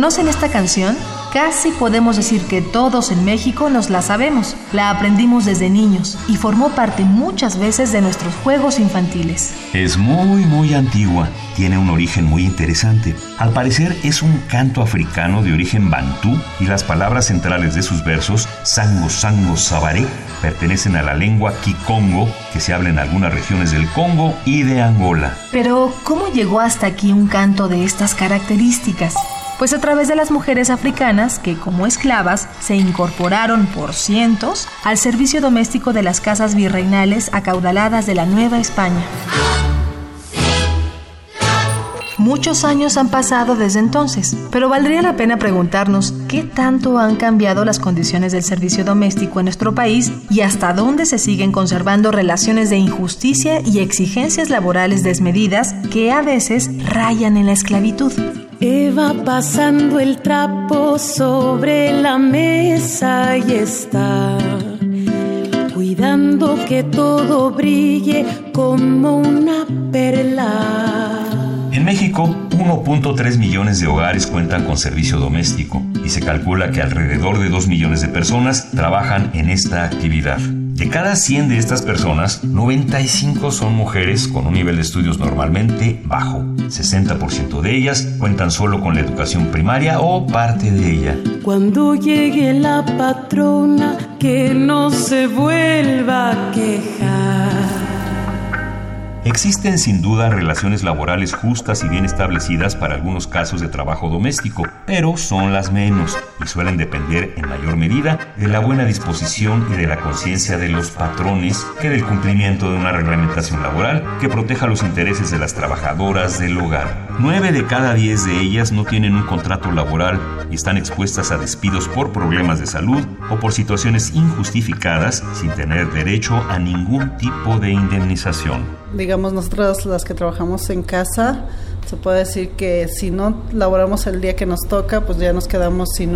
¿Conocen esta canción? Casi podemos decir que todos en México nos la sabemos. La aprendimos desde niños y formó parte muchas veces de nuestros juegos infantiles. Es muy, muy antigua. Tiene un origen muy interesante. Al parecer es un canto africano de origen bantú y las palabras centrales de sus versos, sango, sango, sabaré, pertenecen a la lengua kikongo que se habla en algunas regiones del Congo y de Angola. Pero, ¿cómo llegó hasta aquí un canto de estas características? Pues a través de las mujeres africanas que como esclavas se incorporaron por cientos al servicio doméstico de las casas virreinales acaudaladas de la Nueva España. Muchos años han pasado desde entonces, pero valdría la pena preguntarnos qué tanto han cambiado las condiciones del servicio doméstico en nuestro país y hasta dónde se siguen conservando relaciones de injusticia y exigencias laborales desmedidas que a veces rayan en la esclavitud. Eva pasando el trapo sobre la mesa y está cuidando que todo brille como una perla. México, 1.3 millones de hogares cuentan con servicio doméstico y se calcula que alrededor de 2 millones de personas trabajan en esta actividad. De cada 100 de estas personas, 95 son mujeres con un nivel de estudios normalmente bajo. 60% de ellas cuentan solo con la educación primaria o parte de ella. Cuando llegue la patrona, que no se vuelva a quejar. Existen sin duda relaciones laborales justas y bien establecidas para algunos casos de trabajo doméstico, pero son las menos y suelen depender en mayor medida de la buena disposición y de la conciencia de los patrones que del cumplimiento de una reglamentación laboral que proteja los intereses de las trabajadoras del hogar. Nueve de cada diez de ellas no tienen un contrato laboral y están expuestas a despidos por problemas de salud o por situaciones injustificadas sin tener derecho a ningún tipo de indemnización digamos, nosotros las que trabajamos en casa, se puede decir que si no laboramos el día que nos toca, pues ya nos quedamos sin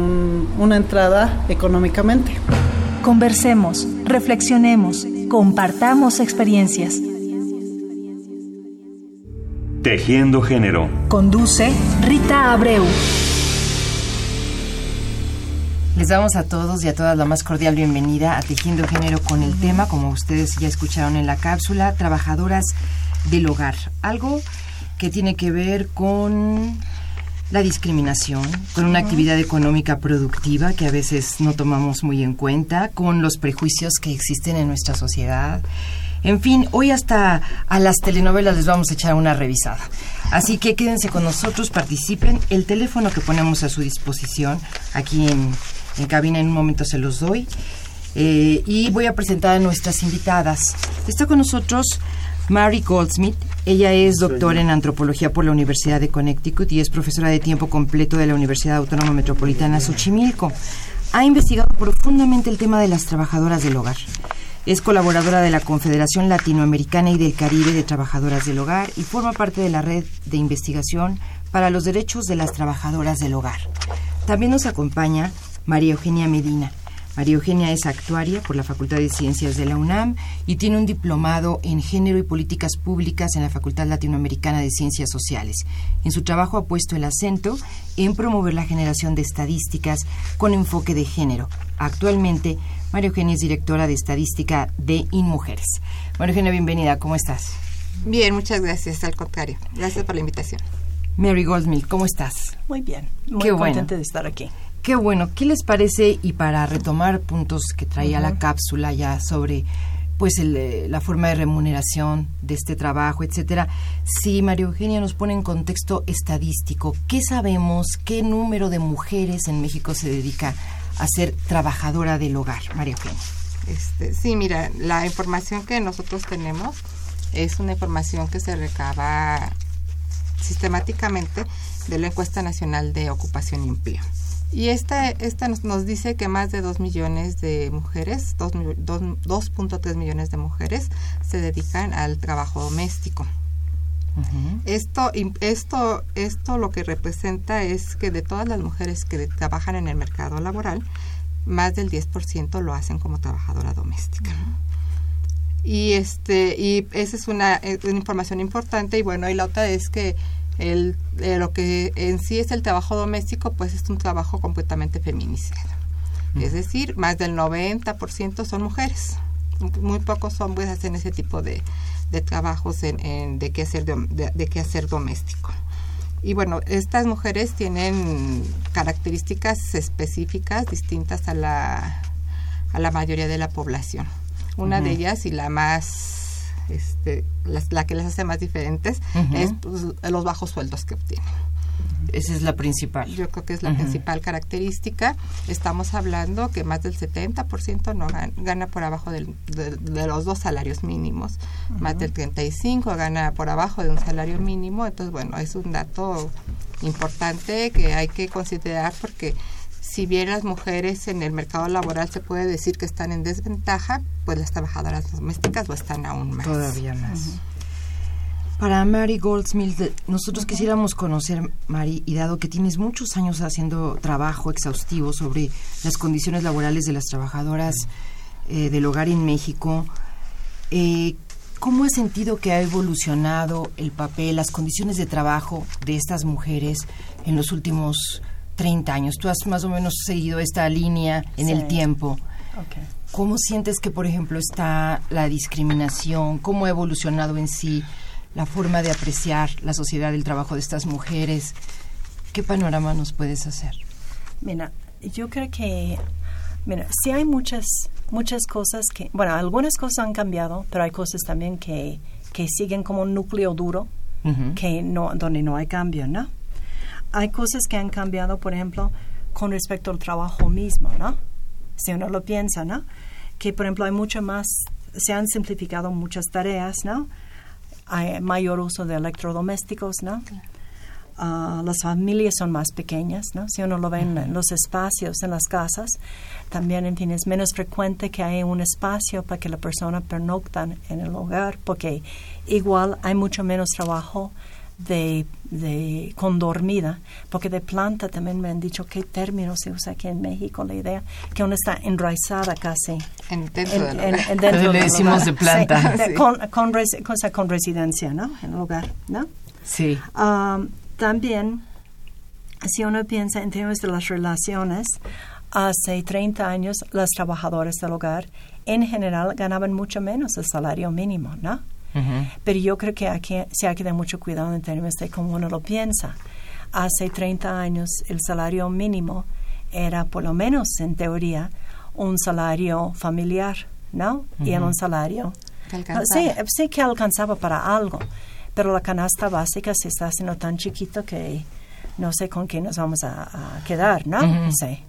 una entrada económicamente. Conversemos, reflexionemos, compartamos experiencias. Tejiendo Género. Conduce Rita Abreu. Les damos a todos y a todas la más cordial bienvenida a Tejiendo Género con el tema, como ustedes ya escucharon en la cápsula, trabajadoras del hogar. Algo que tiene que ver con la discriminación, con una actividad económica productiva que a veces no tomamos muy en cuenta, con los prejuicios que existen en nuestra sociedad. En fin, hoy hasta a las telenovelas les vamos a echar una revisada. Así que quédense con nosotros, participen. El teléfono que ponemos a su disposición aquí en en cabina en un momento se los doy. Eh, y voy a presentar a nuestras invitadas. Está con nosotros Mary Goldsmith. Ella es doctora en antropología por la Universidad de Connecticut y es profesora de tiempo completo de la Universidad Autónoma Metropolitana Xochimilco. Ha investigado profundamente el tema de las trabajadoras del hogar. Es colaboradora de la Confederación Latinoamericana y del Caribe de Trabajadoras del Hogar y forma parte de la red de investigación para los derechos de las trabajadoras del hogar. También nos acompaña María Eugenia Medina. María Eugenia es actuaria por la Facultad de Ciencias de la UNAM y tiene un diplomado en Género y Políticas Públicas en la Facultad Latinoamericana de Ciencias Sociales. En su trabajo ha puesto el acento en promover la generación de estadísticas con enfoque de género. Actualmente, María Eugenia es directora de estadística de InMujeres. María Eugenia, bienvenida. ¿Cómo estás? Bien, muchas gracias. Al contrario. Gracias por la invitación. Mary Goldsmith, ¿cómo estás? Muy bien. Muy contenta de estar aquí. Qué bueno. ¿Qué les parece? Y para retomar puntos que traía la cápsula ya sobre pues eh, la forma de remuneración de este trabajo, etcétera. Si María Eugenia nos pone en contexto estadístico, ¿qué sabemos? ¿Qué número de mujeres en México se dedica a ser trabajadora del hogar, María Eugenia? Este, sí, mira, la información que nosotros tenemos es una información que se recaba sistemáticamente de la encuesta nacional de ocupación y empleo. Y esta, esta nos, dice que más de 2 millones de mujeres, 2.3 millones de mujeres se dedican al trabajo doméstico. Esto, esto, esto lo que representa es que de todas las mujeres que trabajan en el mercado laboral, más del 10% lo hacen como trabajadora doméstica. Y este y esa es una, una, información importante y bueno, y la otra es que el, eh, lo que en sí es el trabajo doméstico, pues es un trabajo completamente feminizado. Es decir, más del 90% son mujeres. Muy pocos hombres hacen ese tipo de, de trabajos en, de, qué hacer de, de qué hacer doméstico. Y bueno, estas mujeres tienen características específicas distintas a la, a la mayoría de la población. Una de ellas y la más este, la, que les hace más diferentes es pues, los bajos sueldos que obtienen. Esa es la principal. Yo creo que es la principal característica. Estamos hablando que más del 70% no gana, por abajo de, los dos salarios mínimos. Más del 35% gana por abajo de un salario mínimo. Entonces, bueno, es un dato importante que hay que considerar porque si bien las mujeres en el mercado laboral se puede decir que están en desventaja, pues las trabajadoras domésticas lo están aún más. Todavía más. Para Mary Goldsmith, nosotros quisiéramos conocer, Mary, y dado que tienes muchos años haciendo trabajo exhaustivo sobre las condiciones laborales de las trabajadoras eh, del hogar en México, eh, ¿cómo has sentido que ha evolucionado el papel, las condiciones de trabajo de estas mujeres en los últimos 30 años. Tú has más o menos seguido esta línea en el tiempo. ¿Cómo sientes que, por ejemplo, está la discriminación? ¿Cómo ha evolucionado en sí la forma de apreciar la sociedad del trabajo de estas mujeres? ¿Qué panorama nos puedes hacer? Mira, yo creo que, mira, sí hay muchas, muchas cosas que, bueno, algunas cosas han cambiado, pero hay cosas también que, que siguen como un núcleo duro, que no, donde no hay cambio, ¿no? hay cosas que han cambiado, por ejemplo, con respecto al trabajo mismo, ¿no? Si uno lo piensa, ¿no? Que, por ejemplo, hay mucho más, se han simplificado muchas tareas, ¿no? Hay mayor uso de electrodomésticos, ¿no? Ah, las familias son más pequeñas, ¿no? Si uno lo ve en, los espacios, en las casas, también, en fin, es menos frecuente que haya un espacio para que la persona pernocta en el hogar, porque igual hay mucho menos trabajo de, de condormida, porque de planta también me han dicho qué término se usa aquí en México, la idea que uno está enraizada casi. En, dentro en, dentro le decimos de planta. con, con, cosa, con residencia, ¿no? En el hogar, ¿no? Sí. Um, también, si uno piensa en términos de las relaciones, hace 30 años las trabajadoras del hogar en general ganaban mucho menos el salario mínimo, ¿no? Pero yo creo que aquí se hay que tener mucho cuidado en términos de cómo uno lo piensa. Hace 30 años el salario mínimo era, por lo menos en teoría, un salario familiar, ¿no? Y era un salario... sí, sí que alcanzaba para algo, pero la canasta básica se está haciendo tan chiquito que no sé con qué nos vamos a, quedar, ¿no? Sí.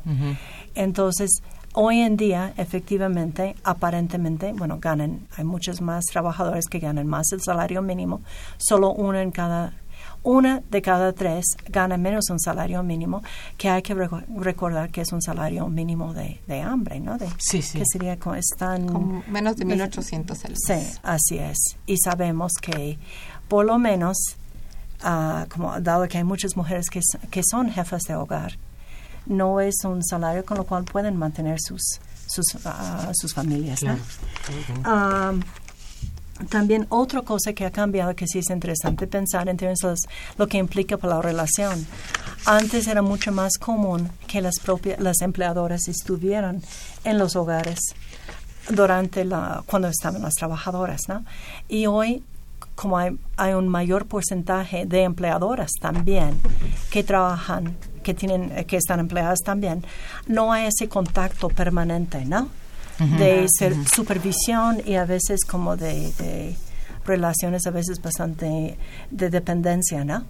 Entonces, Hoy en día, efectivamente, aparentemente, bueno, ganan, hay muchos más trabajadores que ganan más el salario mínimo, solo uno en cada una de cada tres gana menos un salario mínimo, que hay que recordar que es un salario mínimo de, hambre, ¿no? De, sí, sí. Que sería con, están, menos de 1.800 al Sí, así es. Y sabemos que por lo menos, uh, como dado que hay muchas mujeres que, que son jefas de hogar, no es un salario con lo cual pueden mantener sus, sus, ah, sus familias. también otra cosa que ha cambiado que sí es interesante pensar en términos de lo que implica para la relación. Antes era mucho más común que las propias las empleadoras estuvieran en los hogares durante la cuando estaban las trabajadoras, ¿no? Y hoy como hay, hay un mayor porcentaje de empleadoras también que trabajan que tienen eh, que están empleadas también no hay ese contacto permanente no de supervisión y a veces como de, relaciones a veces bastante de dependencia no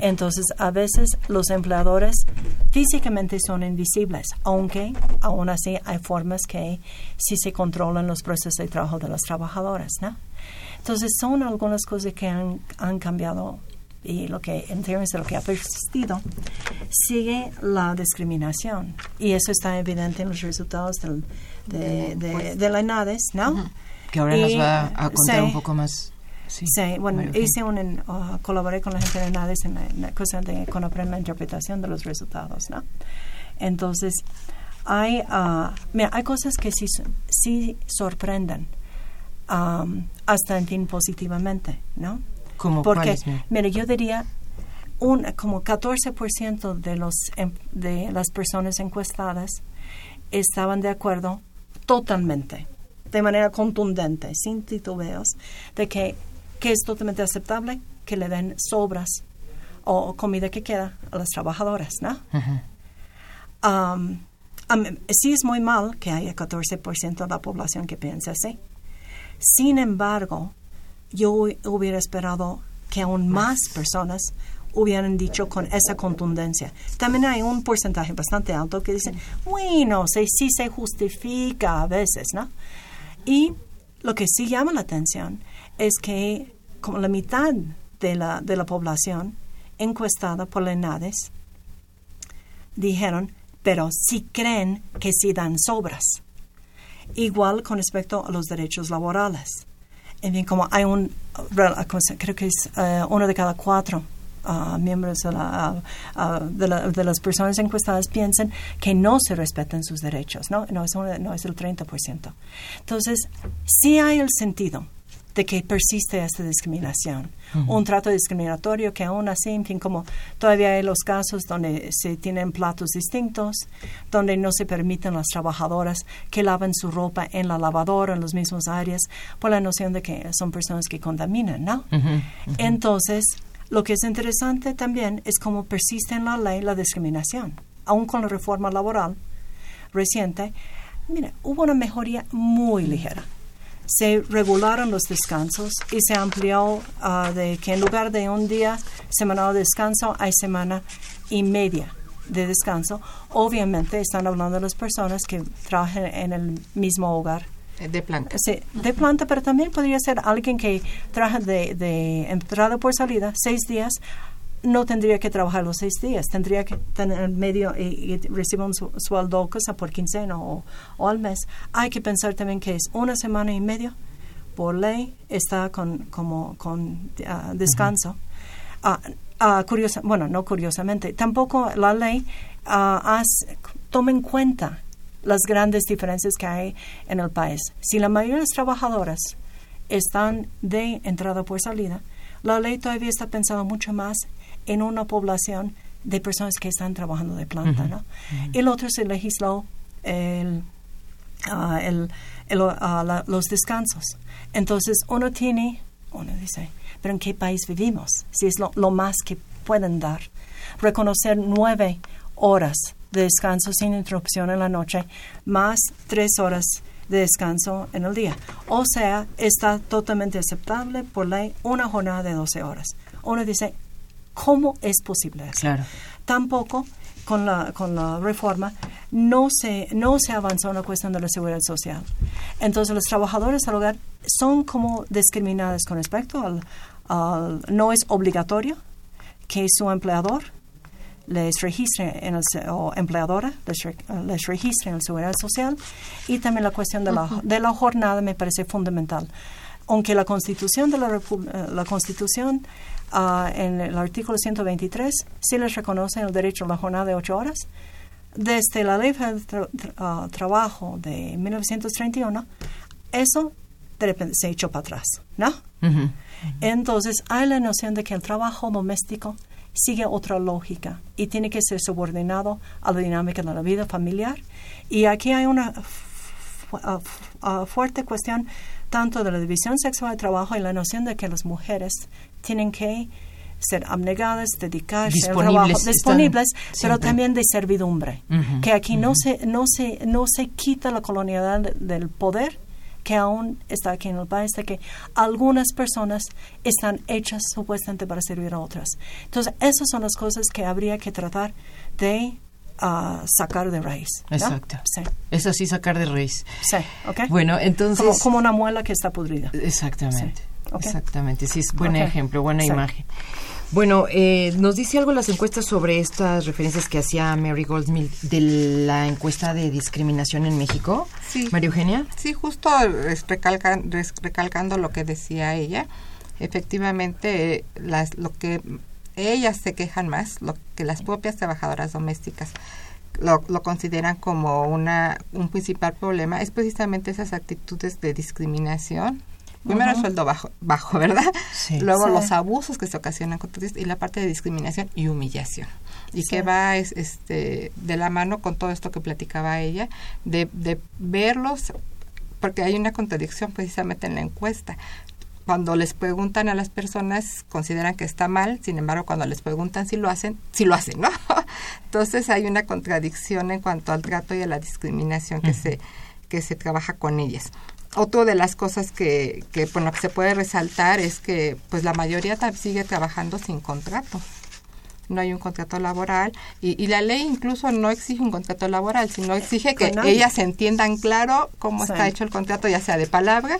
Entonces, a veces los empleadores físicamente son invisibles, aunque aún así hay formas que sí se controlan los procesos de trabajo de las trabajadoras, ¿no? Entonces, son algunas cosas que han, han cambiado y lo que en términos de lo que ha persistido sigue la discriminación y eso está evidente en los resultados del, de, de, de la ENADES, ¿no? Que ahora nos va a contar sí. un poco más. Sí, Sí, bueno, hice un, uh, colaboré con la gente de NADES en la, en la cosa de conocer la interpretación de los resultados, ¿no? Entonces, hay, mira, hay cosas que sí, sí sorprenden, um, hasta en fin positivamente, ¿no? ¿Cómo Porque, mira, yo diría un, como 14% de, los, em- de las personas encuestadas estaban de acuerdo totalmente, de manera contundente, sin titubeos, de que, que es totalmente aceptable que le den sobras o comida que queda a las trabajadoras, ¿no? Um, sí es muy mal que haya 14% de la población que piense así. Sin embargo, yo hu- hubiera esperado que aún más personas hubieran dicho con esa contundencia. También hay un porcentaje bastante alto que dicen, bueno, sí, sí se justifica a veces, ¿no? Y lo que sí llama la atención es que como la mitad de la, de la población encuestada por la ENADES dijeron, pero sí creen que sí dan sobras. Igual con respecto a los derechos laborales. En fin, como hay un, creo que es eh, uno de cada cuatro ah, miembros de, la, ah, de, la- de las personas encuestadas piensan que no se respetan sus derechos, ¿no? No es, uno- no es el 30%. Entonces, sí hay el sentido de que persiste esta discriminación. Un trato discriminatorio que aún así, en fin, como todavía hay los casos donde se tienen platos distintos, donde no se permiten las trabajadoras que laven su ropa en la lavadora, en las mismas áreas, por la noción de que son personas que contaminan, ¿no? Entonces, lo que es interesante también es cómo persiste en la ley la discriminación. Aún con la reforma laboral reciente, mira, hubo una mejoría muy ligera se regularon los descansos y se amplió ah, de que en lugar de un día semanal de descanso hay semana y media de descanso. Obviamente están hablando de las personas que trabajan en el mismo hogar. Eh, De planta. Sí, de planta, pero también podría ser alguien que trabaja de, de entrada por salida, seis días, no tendría que trabajar los seis días, tendría que tener medio y, y recibe un su- sueldo cosa por quincena o, o al mes. Hay que pensar también que es una semana y medio, por ley, está con, como, con ah, descanso. Ah, curiosa, bueno, no curiosamente, tampoco la ley toma en cuenta las grandes diferencias que hay en el país. Si la mayoría de las trabajadoras están de entrada por salida, la ley todavía está pensando mucho más en una población de personas que están trabajando de planta, ¿no? Y el otro se legisló el, ah, el- el, ah, la- los descansos. Entonces uno tiene, uno dice, pero ¿en qué país vivimos? Si es lo, lo más que pueden dar. Reconocer nueve horas de descanso sin interrupción en la noche, más tres horas de descanso en el día. O sea, está totalmente aceptable por ley una jornada de 12 horas. Uno dice, ¿cómo es posible eso? Claro. Tampoco con la, con la reforma no se, no se avanzó en la cuestión de la seguridad social. Entonces, los trabajadores del hogar son como discriminados con respecto al, al- no es obligatorio que su empleador les registre en el, o empleadora les, re- les registre en la seguridad social y también la cuestión de la, de la jornada me parece fundamental aunque la constitución de la, Repu- eh, la constitución ah, en el artículo 123 sí les reconoce el derecho a la jornada de ocho horas desde la ley de tra- tra- ah, trabajo de 1931 eso de repente se echó para atrás ¿no? Ujú. Entonces hay la noción de que el trabajo doméstico sigue otra lógica y tiene que ser subordinado a la dinámica de la vida familiar. Y aquí hay una fu- ah, fu- fuerte cuestión tanto de la división sexual de trabajo y la noción de que las mujeres tienen que ser abnegadas, dedicarse al Disponibles, trabajo, disponibles, pero también de servidumbre. Que aquí no se no se no se quita la colonialidad de- del poder, que aún está aquí en el país, de que algunas personas están hechas supuestamente para servir a otras. Entonces, esas son las cosas que habría que tratar de ah, sacar de raíz. Exacto. Sí, Es así sacar de raíz. sí, ¿ok? Bueno, entonces... como, como una muela que está podrida. Exactamente. Sí, Exactamente. Sí, es buen ejemplo, buena imagen. Bueno, eh, nos dice algo las encuestas sobre estas referencias que hacía Mary Goldsmith de la encuesta de discriminación en México. Sí. María Eugenia. Sí, justo recalcan- recalcando lo que decía ella, efectivamente las, lo que ellas se quejan más, lo que las propias trabajadoras domésticas lo, lo consideran como una un principal problema es precisamente esas actitudes de discriminación. Primero el sueldo bajo, bajo, ¿verdad? Sí. Luego Sí. los abusos que se ocasionan contra ellos y la parte de discriminación y humillación. Y Sí. que va es, este, de la mano con todo esto que platicaba ella, de, de verlos, porque hay una contradicción precisamente en la encuesta. Cuando les preguntan a las personas, consideran que está mal, sin embargo, cuando les preguntan si lo hacen, sí lo hacen, ¿no? Entonces hay una contradicción en cuanto al trato y a la discriminación que, se, que se trabaja con ellas. Otra de las cosas que, que, bueno, que se puede resaltar es que pues la mayoría sigue trabajando sin contrato. No hay un contrato laboral y, y la ley incluso no exige un contrato laboral, sino exige que ellas entiendan claro cómo Sí. está hecho el contrato, ya sea de palabra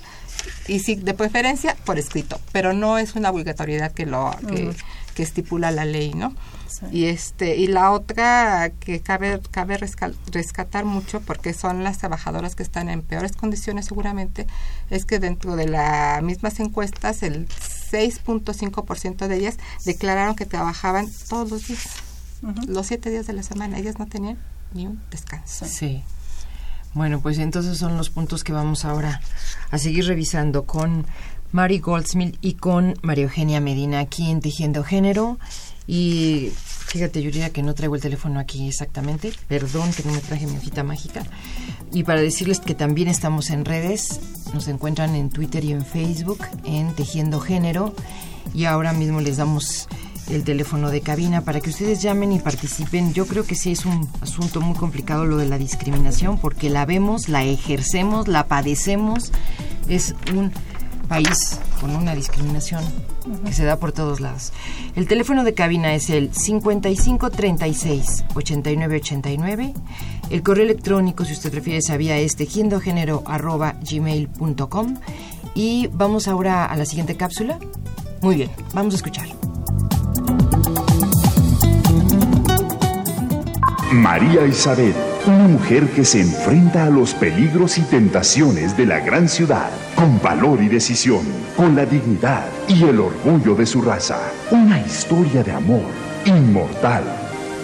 y si de preferencia por escrito, pero no es una obligatoriedad que lo que, que estipula la ley, ¿no? Sí. Y este y la otra que cabe cabe rescatar mucho porque son las trabajadoras que están en peores condiciones seguramente es que dentro de las mismas encuestas el 6.5% de ellas declararon que trabajaban todos los días, los siete días de la semana, ellas no tenían ni un descanso. Sí. Bueno, pues entonces son los puntos que vamos ahora a seguir revisando con Mary Goldsmith y con María Eugenia Medina aquí en Tejiendo Género. Y fíjate, Yuridia, que no traigo el teléfono aquí exactamente. Perdón que no me traje mi hojita mágica. Y para decirles que también estamos en redes, nos encuentran en Twitter y en Facebook en Tejiendo Género. Y ahora mismo les damos el teléfono de cabina para que ustedes llamen y participen. Yo creo que sí es un asunto muy complicado lo de la discriminación porque la vemos, la ejercemos, la padecemos. Es un país con una discriminación que se da por todos lados. El teléfono de cabina es el 5536 8989. El correo electrónico, si usted prefiere, sabía es gmail.com. Y vamos ahora a la siguiente cápsula. Muy bien, vamos a escuchar. María Isabel, una mujer que se enfrenta a los peligros y tentaciones de la gran ciudad, con valor y decisión, con la dignidad y el orgullo de su raza. Una historia de amor inmortal.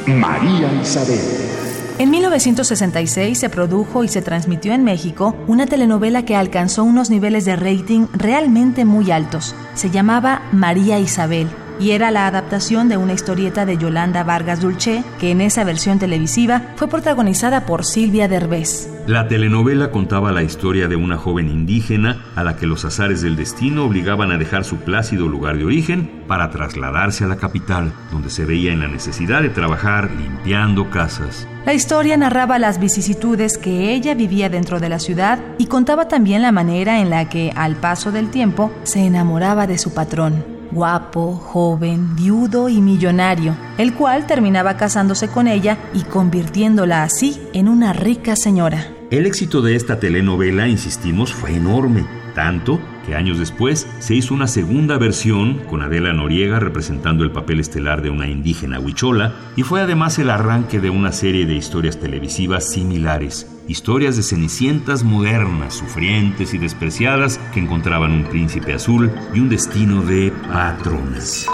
María Isabel. En 1966 se produjo y se transmitió en México una telenovela que alcanzó unos niveles de rating realmente muy altos. Se llamaba María Isabel y era la adaptación de una historieta de Yolanda Vargas Dulce, que en esa versión televisiva fue protagonizada por Silvia Derbez. La telenovela contaba la historia de una joven indígena a la que los azares del destino obligaban a dejar su plácido lugar de origen para trasladarse a la capital, donde se veía en la necesidad de trabajar limpiando casas. La historia narraba las vicisitudes que ella vivía dentro de la ciudad y contaba también la manera en la que, al paso del tiempo, se enamoraba de su patrón guapo, joven, viudo y millonario, el cual terminaba casándose con ella y convirtiéndola así en una rica señora. El éxito de esta telenovela, insistimos, fue enorme, tanto años después se hizo una segunda versión con Adela Noriega representando el papel estelar de una indígena huichola y fue además el arranque de una serie de historias televisivas similares, historias de cenicientas modernas, sufrientes y despreciadas que encontraban un príncipe azul y un destino de patronas.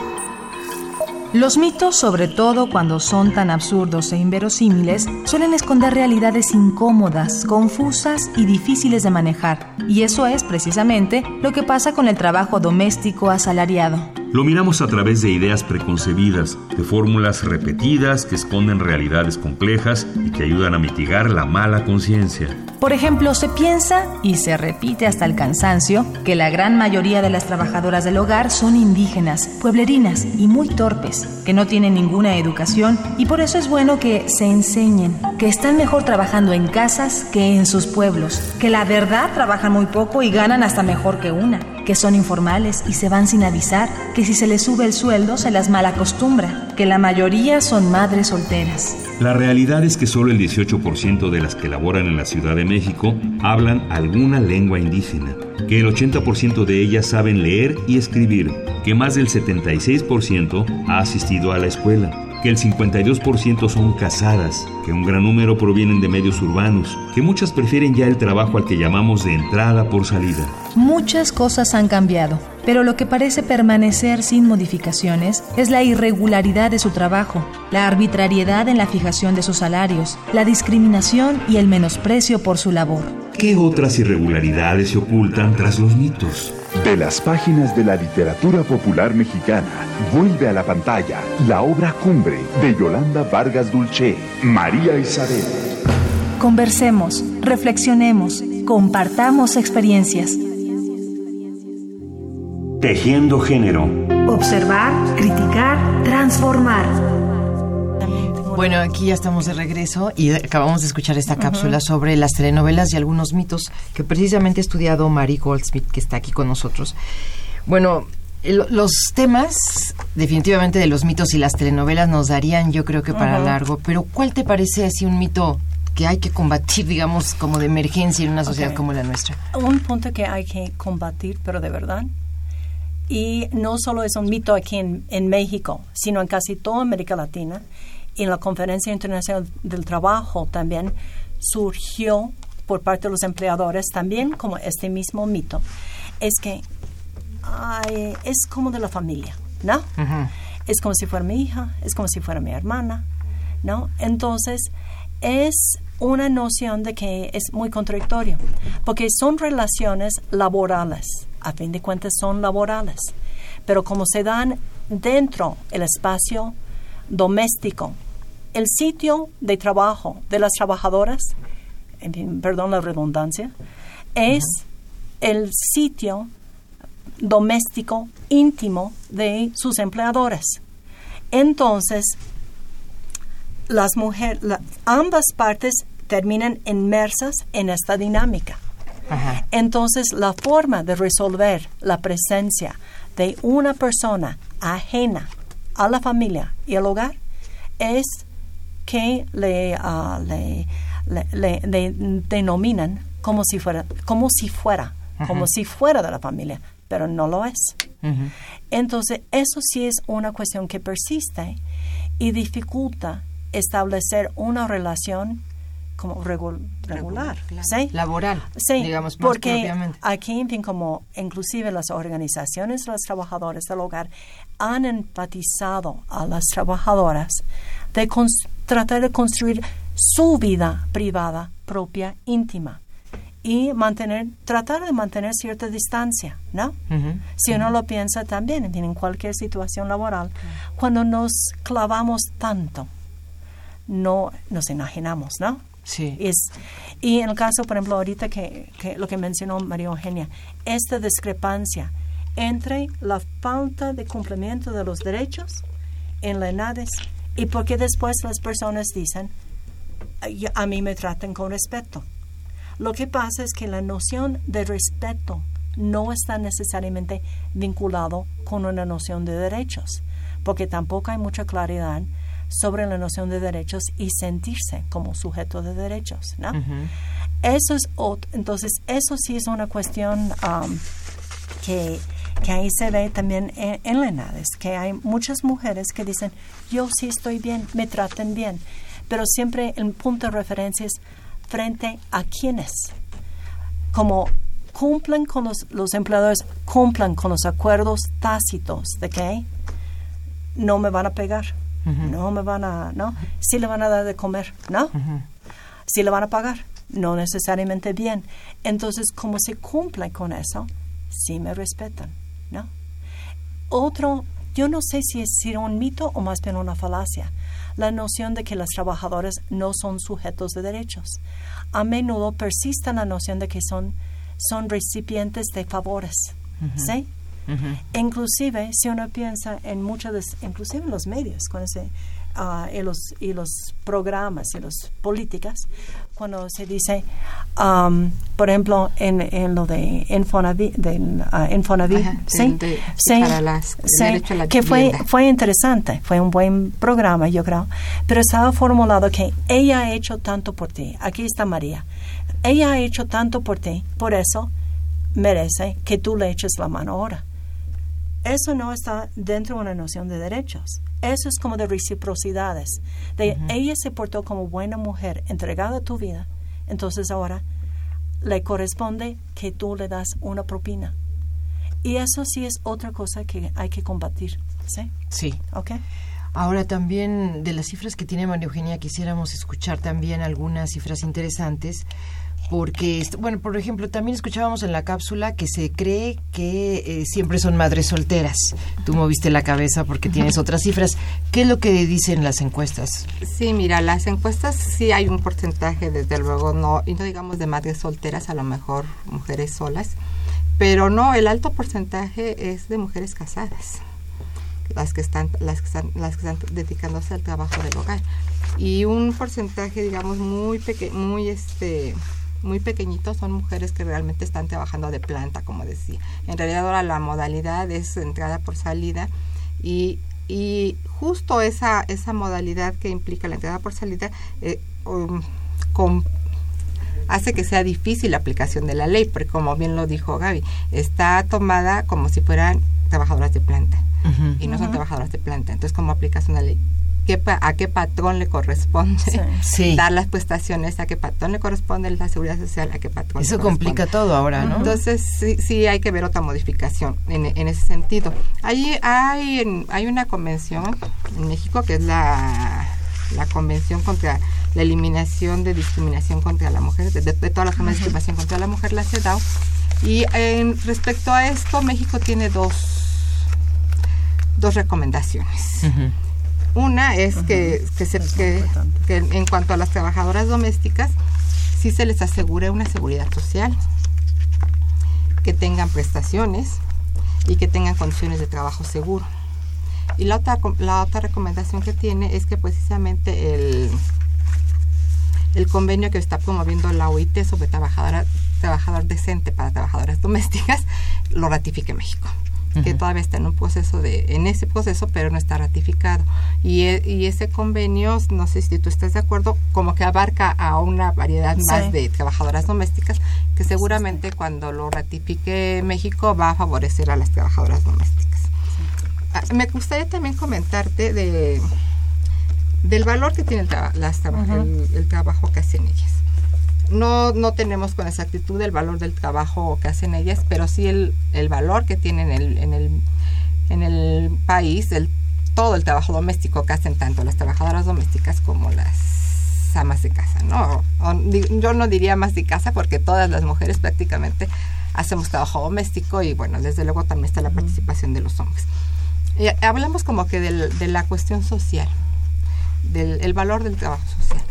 Los mitos, sobre todo cuando son tan absurdos e inverosímiles, suelen esconder realidades incómodas, confusas y difíciles de manejar. Y eso es precisamente lo que pasa con el trabajo doméstico asalariado. Lo miramos a través de ideas preconcebidas, de fórmulas repetidas que esconden realidades complejas y que ayudan a mitigar la mala conciencia. Por ejemplo, se piensa y se repite hasta el cansancio que la gran mayoría de las trabajadoras del hogar son indígenas, pueblerinas y muy torpes, que no tienen ninguna educación y por eso es bueno que se enseñen, que están mejor trabajando en casas que en sus pueblos, que la verdad trabajan muy poco y ganan hasta mejor que una que son informales y se van sin avisar, que si se les sube el sueldo se las malacostumbra, que la mayoría son madres solteras. La realidad es que solo el 18% de las que laboran en la Ciudad de México hablan alguna lengua indígena, que el 80% de ellas saben leer y escribir, que más del 76% ha asistido a la escuela, que el 52% son casadas, que un gran número provienen de medios urbanos, que muchas prefieren ya el trabajo al que llamamos de entrada por salida. Muchas cosas han cambiado, pero lo que parece permanecer sin modificaciones es la irregularidad de su trabajo, la arbitrariedad en la fijación de sus salarios, la discriminación y el menosprecio por su labor. ¿Qué otras irregularidades se ocultan tras los mitos? De las páginas de la literatura popular mexicana, vuelve a la pantalla la obra cumbre de Yolanda Vargas Dulce, María Isabel. Conversemos, reflexionemos, compartamos experiencias. Tejiendo género. Observar, criticar, transformar. Bueno, aquí ya estamos de regreso y acabamos de escuchar esta cápsula sobre las telenovelas y algunos mitos que precisamente ha estudiado Mary Goldsmith, que está aquí con nosotros. Bueno, los temas definitivamente de los mitos y las telenovelas nos darían yo creo que para largo, pero ¿cuál te parece así un mito que hay que combatir, digamos, como de emergencia en una sociedad como la nuestra? Un punto que hay que combatir, pero de verdad, y no solo es un mito aquí en, en México, sino en casi toda América Latina, en la Conferencia Internacional del Trabajo también surgió por parte de los empleadores también como este mismo mito. Es que es como de la familia, ¿no? Es como si fuera mi hija, es como si fuera mi hermana, ¿no? Entonces, es una noción de que es muy contradictorio, porque son relaciones laborales, a fin de cuentas son laborales, pero como se dan dentro el espacio doméstico el sitio de trabajo de las trabajadoras, perdón la redundancia, es el sitio doméstico íntimo de sus empleadores. Entonces, las mujeres, ambas partes terminan inmersas en esta dinámica. Entonces, la forma de resolver la presencia de una persona ajena a la familia y al hogar es que le, ah, le, denominan como si fuera, como si fuera, como si fuera de la familia, pero no lo es. Entonces, eso sí es una cuestión que persiste y dificulta establecer una relación como regular, ¿sí? laboral, sí, digamos porque aquí, en fin, como inclusive las organizaciones, los trabajadores del hogar han empatizado a las trabajadoras de tratar de construir su vida privada propia, íntima y mantener, tratar de mantener cierta distancia, ¿no? Si uno lo piensa también en cualquier situación laboral, cuando nos clavamos tanto, no nos enajenamos, ¿no? Sí. Es, y en el caso, por ejemplo, ahorita que, que lo que mencionó María Eugenia, esta discrepancia entre la falta de cumplimiento de los derechos en la ENADES y porque después las personas dicen, a mí me tratan con respeto. Lo que pasa es que la noción de respeto no está necesariamente vinculado con una noción de derechos, porque tampoco hay mucha claridad sobre la noción de derechos y sentirse como sujeto de derechos, ¿no? Eso es entonces eso sí es una cuestión um, que, que, ahí se ve también en, en la ENADES, que hay muchas mujeres que dicen yo sí estoy bien, me traten bien, pero siempre el punto de referencia es frente a quienes, como cumplen con los, los empleadores, cumplan con los acuerdos tácitos de que no me van a pegar no me van a, ¿no? Sí le van a dar de comer, ¿no? Sí le van a pagar, no necesariamente bien. Entonces, como se cumple con eso, sí me respetan, ¿no? otro, yo no sé si es un mito o más bien una falacia, la noción de que las trabajadoras no son sujetos de derechos. A menudo persiste la noción de que son, son recipientes de favores. ¿Sí? Inclusive, si uno piensa en muchos, de, inclusive en los medios, cuando se, uh, y, los, y los programas y las políticas, cuando se dice, um, por ejemplo, en, en lo de Infonavit, de, uh, Infonavit ¿sí? De, sí, para las, sí, que fue, fue interesante, fue un buen programa, yo creo, pero estaba formulado que ella ha hecho tanto por ti, aquí está María, ella ha hecho tanto por ti, por eso merece que tú le eches la mano ahora eso no está dentro de una noción de derechos. Eso es como de reciprocidades. De ella se portó como buena mujer, entregada a tu vida. Entonces ahora le corresponde que tú le das una propina. Y eso sí es otra cosa que hay que combatir. ¿Sí? Sí. ¿Ok? Ahora también de las cifras que tiene María Eugenia quisiéramos escuchar también algunas cifras interesantes porque, bueno, por ejemplo, también escuchábamos en la cápsula que se cree que eh, siempre son madres solteras. Tú moviste la cabeza porque tienes otras cifras. ¿Qué es lo que dicen las encuestas? Sí, mira, las encuestas sí hay un porcentaje, desde luego, no, y no digamos de madres solteras, a lo mejor mujeres solas, pero no, el alto porcentaje es de mujeres casadas las que están las que están las que están dedicándose al trabajo del hogar y un porcentaje digamos muy pequeño muy este muy pequeñitos son mujeres que realmente están trabajando de planta, como decía. En realidad ahora la modalidad es entrada por salida y, y justo esa, esa modalidad que implica la entrada por salida eh, um, hace que sea difícil la aplicación de la ley, porque como bien lo dijo Gaby, está tomada como si fueran trabajadoras de planta y no son trabajadoras de planta. Entonces, ¿cómo aplicas una ley? A qué patrón le corresponde dar las prestaciones, a qué patrón le corresponde la seguridad social, a qué patrón. Eso complica todo ahora, ¿no? Entonces sí, sí hay que ver otra modificación en, en ese sentido. Hay, hay, hay una convención en México que es la, la Convención contra la Eliminación de Discriminación contra la Mujer, de, todas las formas de discriminación contra la mujer, la CEDAW. Y en, respecto a esto, México tiene dos, dos recomendaciones. Una es que, se, que, en cuanto a las trabajadoras domésticas, sí se les asegure una seguridad social, que tengan prestaciones y que tengan condiciones de trabajo seguro. Y la otra, la otra recomendación que tiene es que precisamente el, el convenio que está promoviendo la OIT sobre trabajadora, trabajador decente para trabajadoras domésticas lo ratifique México que todavía está en un proceso de, en ese proceso, pero no está ratificado. Y, e, y ese convenio, no sé si tú estás de acuerdo, como que abarca a una variedad más de trabajadoras domésticas, que seguramente cuando lo ratifique México va a favorecer a las trabajadoras domésticas. Ah, me gustaría también comentarte de del valor que tiene el, las el trabajo que hacen ellas no, no tenemos con exactitud el valor del trabajo que hacen ellas, pero sí el, el valor que tienen en el, en el, en el país, el, todo el trabajo doméstico que hacen tanto las trabajadoras domésticas como las amas de casa, ¿no? yo no diría más de casa porque todas las mujeres prácticamente hacemos trabajo doméstico y bueno, desde luego también está la participación de los hombres. hablamos como que del, de la cuestión social, del el valor del trabajo social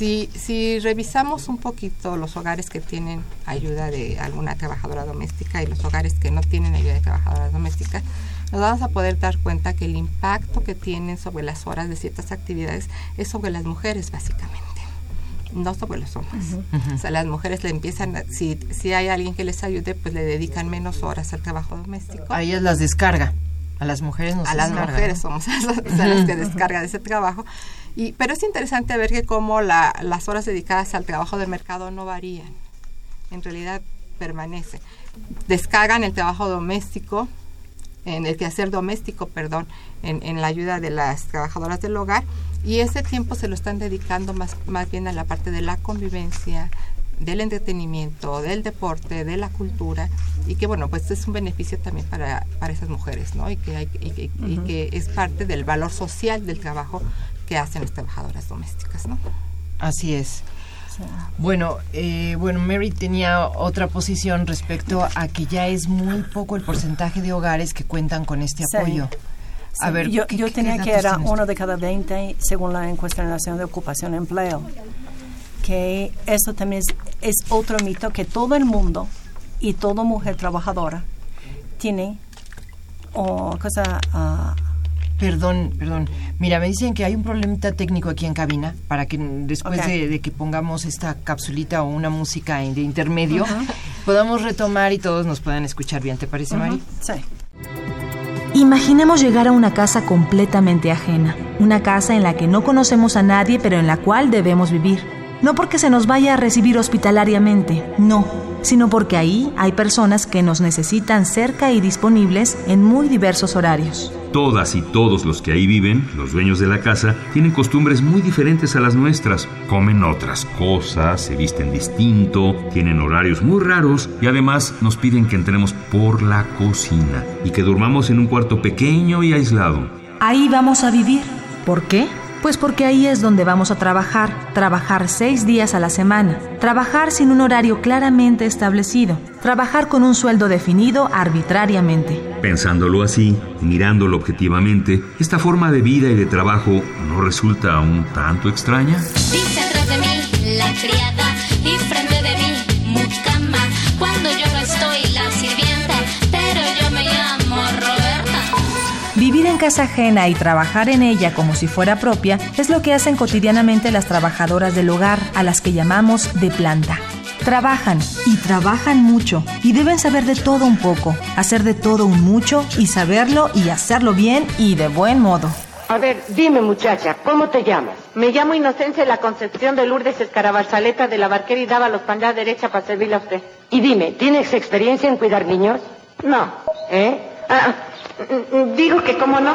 si, si revisamos un poquito los hogares que tienen ayuda de alguna trabajadora doméstica y los hogares que no tienen ayuda de trabajadora doméstica, nos vamos a poder dar cuenta que el impacto que tienen sobre las horas de ciertas actividades es sobre las mujeres básicamente no sobre los hombres. O sea, las mujeres le empiezan, si, si hay alguien que les ayude, pues le dedican menos horas al trabajo doméstico. A ellas las descarga. A las mujeres A las mujeres somos las que descargan ese trabajo. Y, pero es interesante ver que como las horas dedicadas al trabajo del mercado no varían. En realidad permanece. Descargan el trabajo doméstico, en el quehacer doméstico, perdón, en, en, la ayuda de las trabajadoras del hogar y ese tiempo se lo están dedicando más, más bien a la parte de la convivencia, del entretenimiento, del deporte, de la cultura y que bueno, pues es un beneficio también para, para esas mujeres, ¿no? Y que, hay, y, que, es parte del valor social del trabajo que hacen las trabajadoras domésticas, ¿no? Así es. Bueno, eh, bueno, Mary tenía otra posición respecto a que ya es muy poco el porcentaje de hogares que cuentan con este apoyo. A ver, yo, yo tenía que era uno de cada 20 según la encuesta nacional de ocupación y empleo. Que eso también es, otro mito que todo el mundo y toda mujer trabajadora tiene o cosa uh, Perdón, perdón. Mira, me dicen que hay un problemita técnico aquí en cabina para que después de, que pongamos esta capsulita o una música de intermedio podamos retomar y todos nos puedan escuchar bien. ¿Te parece, Mari? Sí. Imaginemos llegar a una casa completamente ajena, una casa en la que no conocemos a nadie pero en la cual debemos vivir. No porque se nos vaya a recibir hospitalariamente, no, sino porque ahí hay personas que nos necesitan cerca y disponibles en muy diversos horarios. Todas y todos los que ahí viven, los dueños de la casa, tienen costumbres muy diferentes a las nuestras. Comen otras cosas, se visten distinto, tienen horarios muy raros y además nos piden que entremos por la cocina y que durmamos en un cuarto pequeño y aislado. Ahí vamos a vivir. ¿Por qué? Pues porque ahí es donde vamos a trabajar, trabajar seis días a la semana, trabajar sin un horario claramente establecido, trabajar con un sueldo definido arbitrariamente. Pensándolo así, mirándolo objetivamente, ¿esta forma de vida y de trabajo no resulta un tanto extraña? Dice atrás de mí la criada y frente de mí mucama. Cuando yo no estoy la sirvienta, Vivir en casa ajena y trabajar en ella como si fuera propia es lo que hacen cotidianamente las trabajadoras del hogar, a las que llamamos de planta. Trabajan y trabajan mucho y deben saber de todo un poco, hacer de todo un mucho y saberlo y hacerlo bien y de buen modo. A ver, dime muchacha, ¿cómo te llamas? Me llamo Inocencia la Concepción de Lourdes Escarabalzaleta de la Barquera y daba los pan derecha para servirle a usted. Y dime, ¿tienes experiencia en cuidar niños? No. ¿Eh? Ah, Digo que cómo no.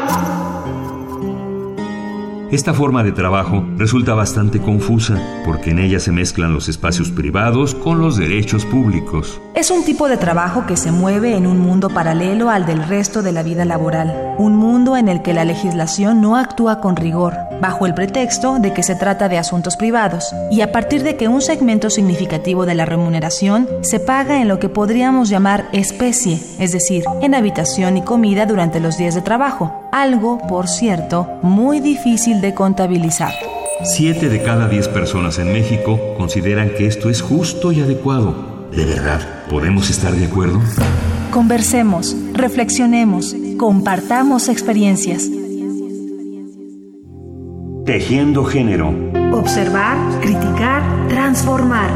Esta forma de trabajo resulta bastante confusa porque en ella se mezclan los espacios privados con los derechos públicos. Es un tipo de trabajo que se mueve en un mundo paralelo al del resto de la vida laboral, un mundo en el que la legislación no actúa con rigor, bajo el pretexto de que se trata de asuntos privados, y a partir de que un segmento significativo de la remuneración se paga en lo que podríamos llamar especie, es decir, en habitación y comida durante los días de trabajo, algo, por cierto, muy difícil de contabilizar. Siete de cada diez personas en México consideran que esto es justo y adecuado. ¿De verdad podemos estar de acuerdo? Conversemos, reflexionemos, compartamos experiencias. Tejiendo género. Observar, criticar, transformar.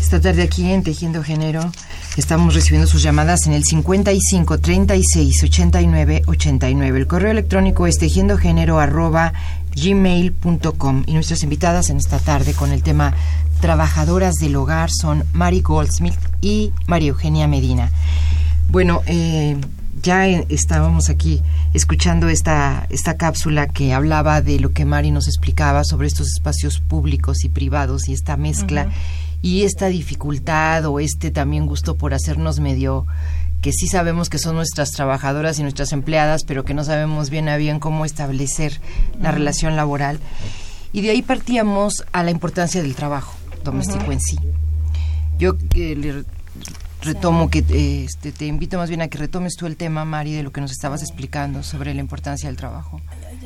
Esta tarde aquí en Tejiendo Género estamos recibiendo sus llamadas en el 55 36 89 89. El correo electrónico es tejiendogénero arroba gmail.com y nuestras invitadas en esta tarde con el tema Trabajadoras del Hogar son Mari Goldsmith y María Eugenia Medina. Bueno, eh, ya estábamos aquí escuchando esta, esta cápsula que hablaba de lo que Mari nos explicaba sobre estos espacios públicos y privados y esta mezcla y esta dificultad o este también gusto por hacernos medio que sí sabemos que son nuestras trabajadoras y nuestras empleadas, pero que no sabemos bien a bien cómo establecer la relación laboral. Y de ahí partíamos a la importancia del trabajo doméstico en sí. Yo que le retomo que este, te invito más bien a que retomes tú el tema, Mari, de lo que nos estabas explicando sobre la importancia del trabajo.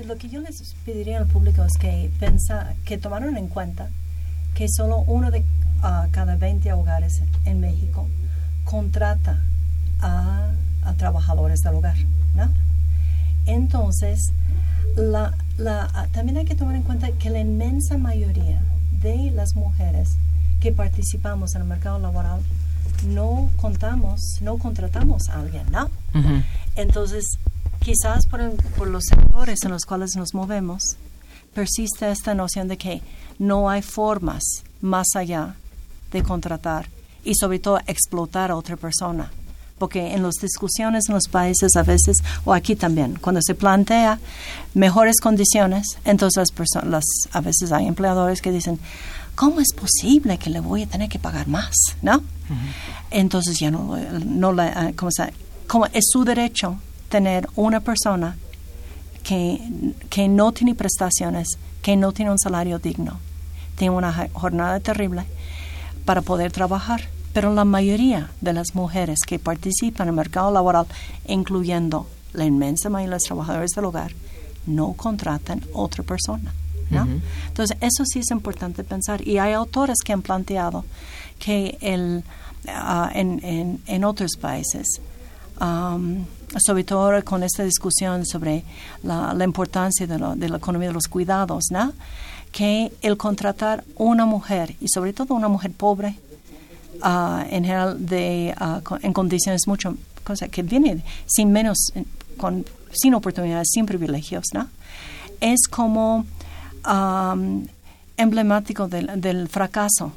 Lo que yo les pediría al público es que pensa, que tomaron en cuenta que solo uno de uh, cada 20 hogares en México contrata a, a, trabajadores del hogar, ¿no? Entonces, la, la, también hay que tomar en cuenta que la inmensa mayoría de las mujeres que participamos en el mercado laboral no contamos, no contratamos a alguien, ¿no? Entonces, quizás por, por, los sectores en los cuales nos movemos, persiste esta noción de que no hay formas más allá de contratar y sobre todo explotar a otra persona. Porque en las discusiones en los países a veces, o aquí también, cuando se plantea mejores condiciones, entonces las personas, a veces hay empleadores que dicen, ¿cómo es posible que le voy a tener que pagar más? ¿No? Entonces ya no, no la, ¿cómo, como es su derecho tener una persona que, que no tiene prestaciones que no tienen un salario digno, tienen una jornada terrible para poder trabajar. Pero la mayoría de las mujeres que participan en el mercado laboral, incluyendo la inmensa mayoría de los trabajadores del hogar, no contratan otra persona. ¿No? Entonces, eso sí es importante pensar. Y hay autores que han planteado que el, ah, en, en, otros países, sobre todo con esta discusión sobre la, la importancia de, de, la economía de los cuidados, ¿no? que el contratar una mujer, y sobre todo una mujer pobre, Ah, en general de, ah, en condiciones mucho, cosa que viene sin menos, con, sin oportunidades, sin privilegios, ¿no? Es como emblemático del, del fracaso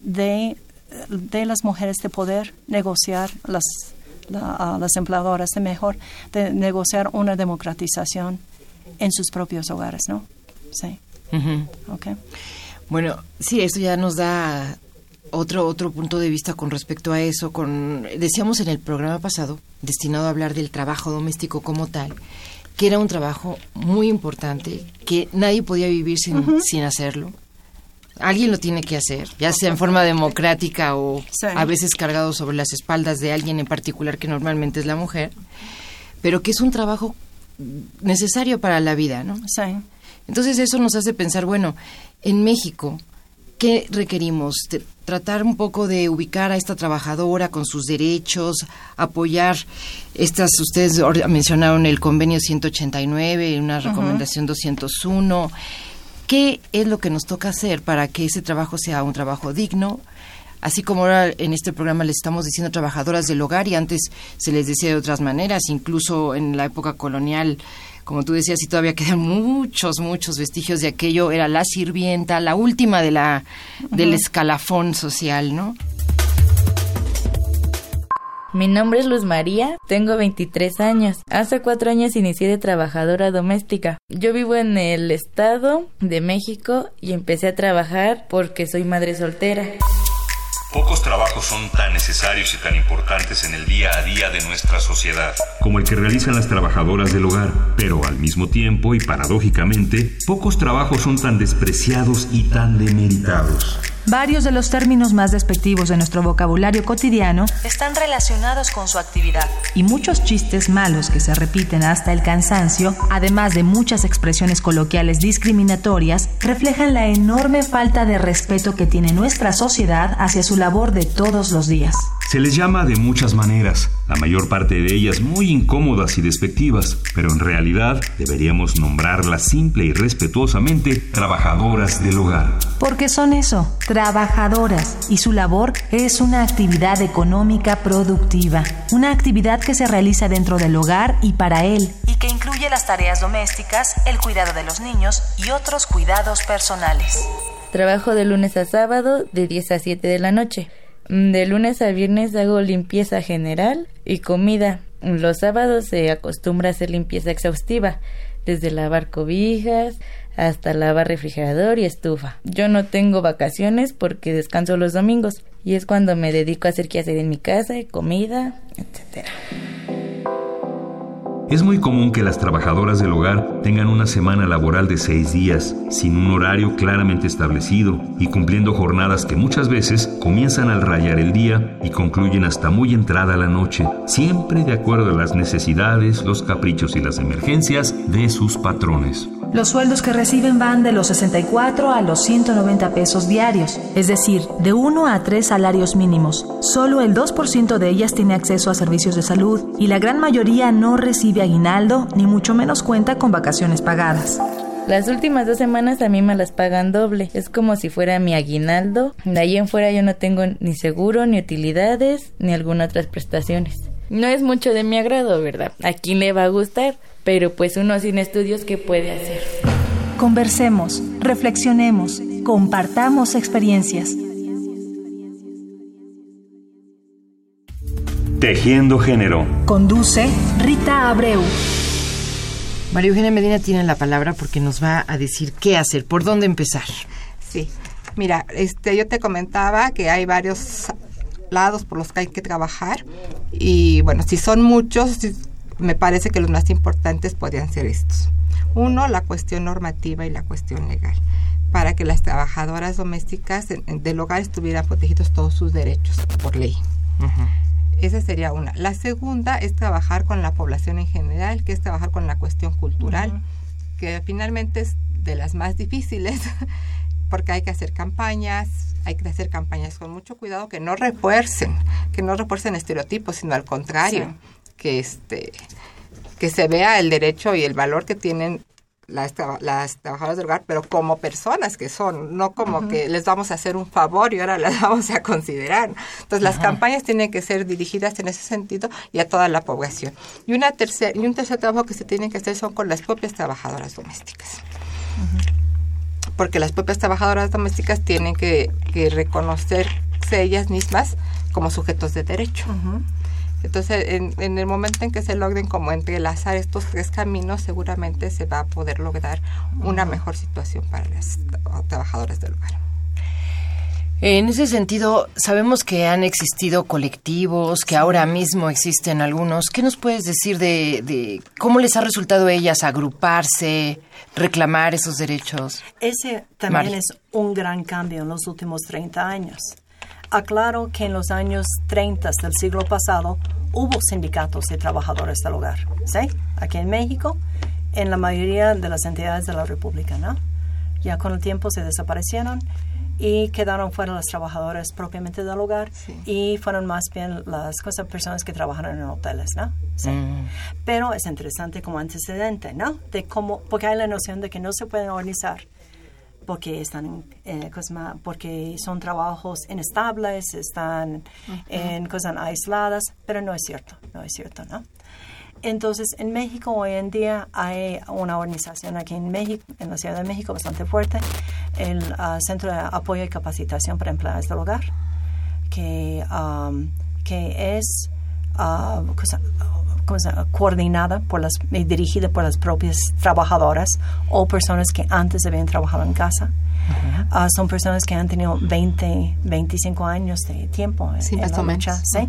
de, de, las mujeres de poder negociar las, las empleadoras de mejor, de negociar una democratización en sus propios hogares, ¿no? Sí. okay. Bueno, sí, eso ya nos da otro otro punto de vista con respecto a eso con decíamos en el programa pasado destinado a hablar del trabajo doméstico como tal que era un trabajo muy importante que nadie podía vivir sin, sin hacerlo alguien lo tiene que hacer ya sea en forma democrática o a veces cargado sobre las espaldas de alguien en particular que normalmente es la mujer pero que es un trabajo necesario para la vida no sí. entonces eso nos hace pensar bueno en México ¿Qué requerimos? Tratar un poco de ubicar a esta trabajadora con sus derechos, apoyar estas, ustedes mencionaron el convenio 189, una recomendación 201. ¿Qué es lo que nos toca hacer para que ese trabajo sea un trabajo digno? Así como ahora en este programa les estamos diciendo trabajadoras del hogar y antes se les decía de otras maneras, incluso en la época colonial como tú decías, y todavía quedan muchos, muchos vestigios de aquello, era la sirvienta, la última de la, del escalafón social, ¿no? Mi nombre es Luz María, tengo 23 años. Hace cuatro años inicié de trabajadora doméstica. Yo vivo en el estado de México y empecé a trabajar porque soy madre soltera. Pocos trabajos son tan necesarios y tan importantes en el día a día de nuestra sociedad como el que realizan las trabajadoras del hogar, pero al mismo tiempo y paradójicamente, pocos trabajos son tan despreciados y tan demeritados. Varios de los términos más despectivos de nuestro vocabulario cotidiano están relacionados con su actividad y muchos chistes malos que se repiten hasta el cansancio, además de muchas expresiones coloquiales discriminatorias, reflejan la enorme falta de respeto que tiene nuestra sociedad hacia su labor de todos los días. Se les llama de muchas maneras, la mayor parte de ellas muy incómodas y despectivas, pero en realidad deberíamos nombrarlas simple y respetuosamente trabajadoras del hogar. Porque son eso, trabajadoras, y su labor es una actividad económica productiva, una actividad que se realiza dentro del hogar y para él, y que incluye las tareas domésticas, el cuidado de los niños y otros cuidados personales. Trabajo de lunes a sábado de 10 a 7 de la noche. De lunes a viernes hago limpieza general y comida. Los sábados se acostumbra a hacer limpieza exhaustiva, desde lavar cobijas hasta lavar refrigerador y estufa. Yo no tengo vacaciones porque descanso los domingos y es cuando me dedico a hacer qué hacer en mi casa, comida, etcétera. Es muy común que las trabajadoras del hogar tengan una semana laboral de seis días, sin un horario claramente establecido y cumpliendo jornadas que muchas veces comienzan al rayar el día y concluyen hasta muy entrada la noche, siempre de acuerdo a las necesidades, los caprichos y las emergencias de sus patrones. Los sueldos que reciben van de los 64 a los 190 pesos diarios, es decir, de 1 a 3 salarios mínimos. Solo el 2% de ellas tiene acceso a servicios de salud y la gran mayoría no recibe aguinaldo ni mucho menos cuenta con vacaciones pagadas. Las últimas dos semanas a mí me las pagan doble. Es como si fuera mi aguinaldo. De ahí en fuera yo no tengo ni seguro, ni utilidades, ni alguna otras prestaciones. No es mucho de mi agrado, ¿verdad? ¿A quién le va a gustar? pero pues uno sin estudios, ¿qué puede hacer? Conversemos, reflexionemos, compartamos experiencias. Tejiendo Género. Conduce Rita Abreu. María Eugenia Medina tiene la palabra porque nos va a decir qué hacer, por dónde empezar. Sí, mira, este, yo te comentaba que hay varios lados por los que hay que trabajar y bueno, si son muchos, me parece que los más importantes podrían ser estos. Uno, la cuestión normativa y la cuestión legal para que las trabajadoras domésticas del hogar estuvieran protegidos todos sus derechos por ley. Esa sería una. La segunda es trabajar con la población en general, que es trabajar con la cuestión cultural, que finalmente es de las más difíciles, porque hay que hacer campañas, hay que hacer campañas con mucho cuidado que no refuercen, que no refuercen estereotipos, sino al contrario, que este que se vea el derecho y el valor que tienen las, las trabajadoras del hogar, pero como personas que son, no como que les vamos a hacer un favor y ahora las vamos a considerar. Entonces, las campañas tienen que ser dirigidas en ese sentido y a toda la población. Y, una tercer, y un tercer trabajo que se tiene que hacer son con las propias trabajadoras domésticas. Porque las propias trabajadoras domésticas tienen que, que reconocerse ellas mismas como sujetos de derecho. Entonces, en, el momento en que se logren como entrelazar estos tres caminos, seguramente se va a poder lograr una mejor situación para las trabajadoras del hogar. En ese sentido, sabemos que han existido colectivos, que ahora mismo existen algunos. ¿Qué nos puedes decir de, cómo les ha resultado a ellas agruparse, reclamar esos derechos? Ese también es un gran cambio en los últimos 30 años. Aclaro que en los años 30 del siglo pasado hubo sindicatos de trabajadores del hogar, ¿sí? Aquí en México, en la mayoría de las entidades de la República, ¿no? Ya con el tiempo se desaparecieron y quedaron fuera los trabajadores propiamente del hogar y fueron más bien las cosas, personas que trabajaron en hoteles, ¿no? Sí. Mm. Pero es interesante como antecedente, ¿no? De cómo, porque hay la noción de que no se pueden organizar porque están eh, porque son trabajos inestables, están en cosas aisladas, pero no es cierto, no es cierto, ¿no? Entonces, en México hoy en día hay una organización aquí en México, en la Ciudad de México, bastante fuerte, el ah, Centro de Apoyo y Capacitación para Empleados del Hogar, que, que es uh, coordinada por las, y dirigida por las propias trabajadoras o personas que antes habían trabajado en casa. Ah, son personas que han tenido 20, 25 años de tiempo sí, en la lucha. ¿sí?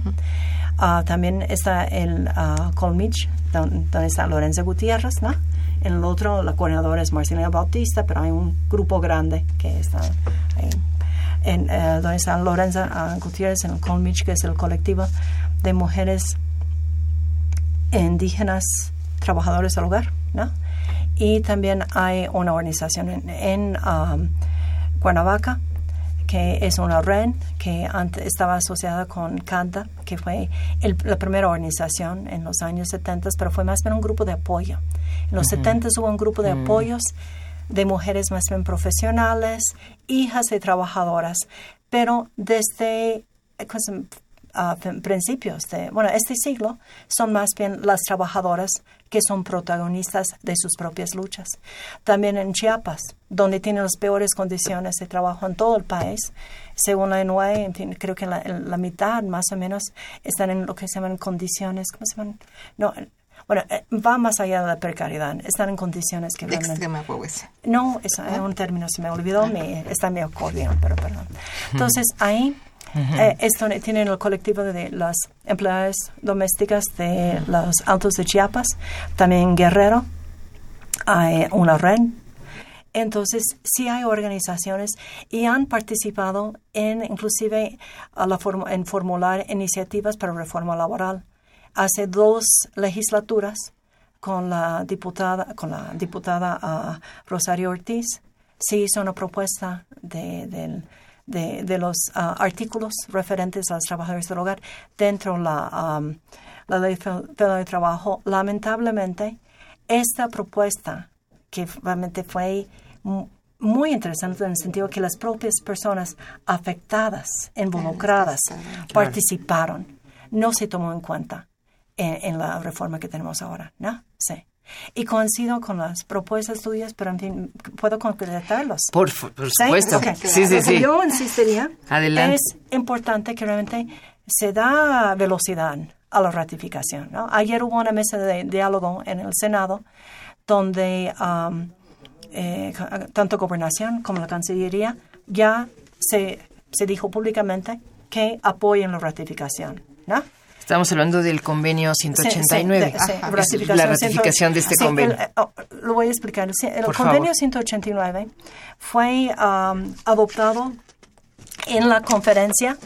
Ah, también está el uh, Colmich, donde, está Lorenza Gutiérrez, ¿no? En el otro, la coordinadora es Marcelina Bautista, pero hay un grupo grande que está ahí. En, uh, donde está Lorenza Gutiérrez en el Colmich, que es el colectivo de mujeres indígenas trabajadores del hogar, ¿no? Y también hay una organización en, um, Cuernavaca que es una red que antes estaba asociada con CANTA, que fue la primera organización en los años 70, pero fue más bien un grupo de apoyo. En los 70 hubo un grupo de mm. apoyos de mujeres más bien profesionales, hijas de trabajadoras, pero desde pues, a principios de, bueno, este siglo, son más bien las trabajadoras que son protagonistas de sus propias luchas. También en Chiapas, donde tienen las peores condiciones de trabajo en todo el país, según la NUE, creo que la, la, mitad más o menos están en lo que se llaman condiciones, ¿cómo se llaman? No, bueno, eh, va más allá de la precariedad. Están en condiciones que... Extrema pobreza. No, es un término, se me olvidó, me, está en mi acordeón, pero perdón. Entonces, ahí eh, esto tienen el colectivo de las empleadas domésticas de los Altos de Chiapas, también Guerrero, hay una red. Entonces, sí hay organizaciones y han participado en, inclusive, a la en formular iniciativas para reforma laboral. Hace dos legislaturas con la diputada, con la diputada ah, Rosario Ortiz, se hizo una propuesta de, del de, los ah, artículos referentes a los trabajadores del hogar dentro de la, la ley de trabajo. Lamentablemente, esta propuesta, que realmente fue muy interesante en el sentido que las propias personas afectadas, involucradas, participaron, no se tomó en cuenta en, en, la reforma que tenemos ahora, ¿no? Sí. Y coincido con las propuestas tuyas, pero en fin, puedo concretarlos. Por, supuesto. ¿Sí? Sí, sí, Yo insistiría, Adelante. es importante que realmente se da velocidad a la ratificación. ¿no? Ayer hubo una mesa de diálogo en el Senado donde um, eh, tanto Gobernación como la Cancillería ya se, se dijo públicamente que apoyan la ratificación. ¿no? Estamos hablando del convenio 189. Sí, sí, Ajá. ratificación la ratificación de este convenio. el- eh, oh, lo voy a explicar. El Por convenio favor. 189 fue um, adoptado en la conferencia,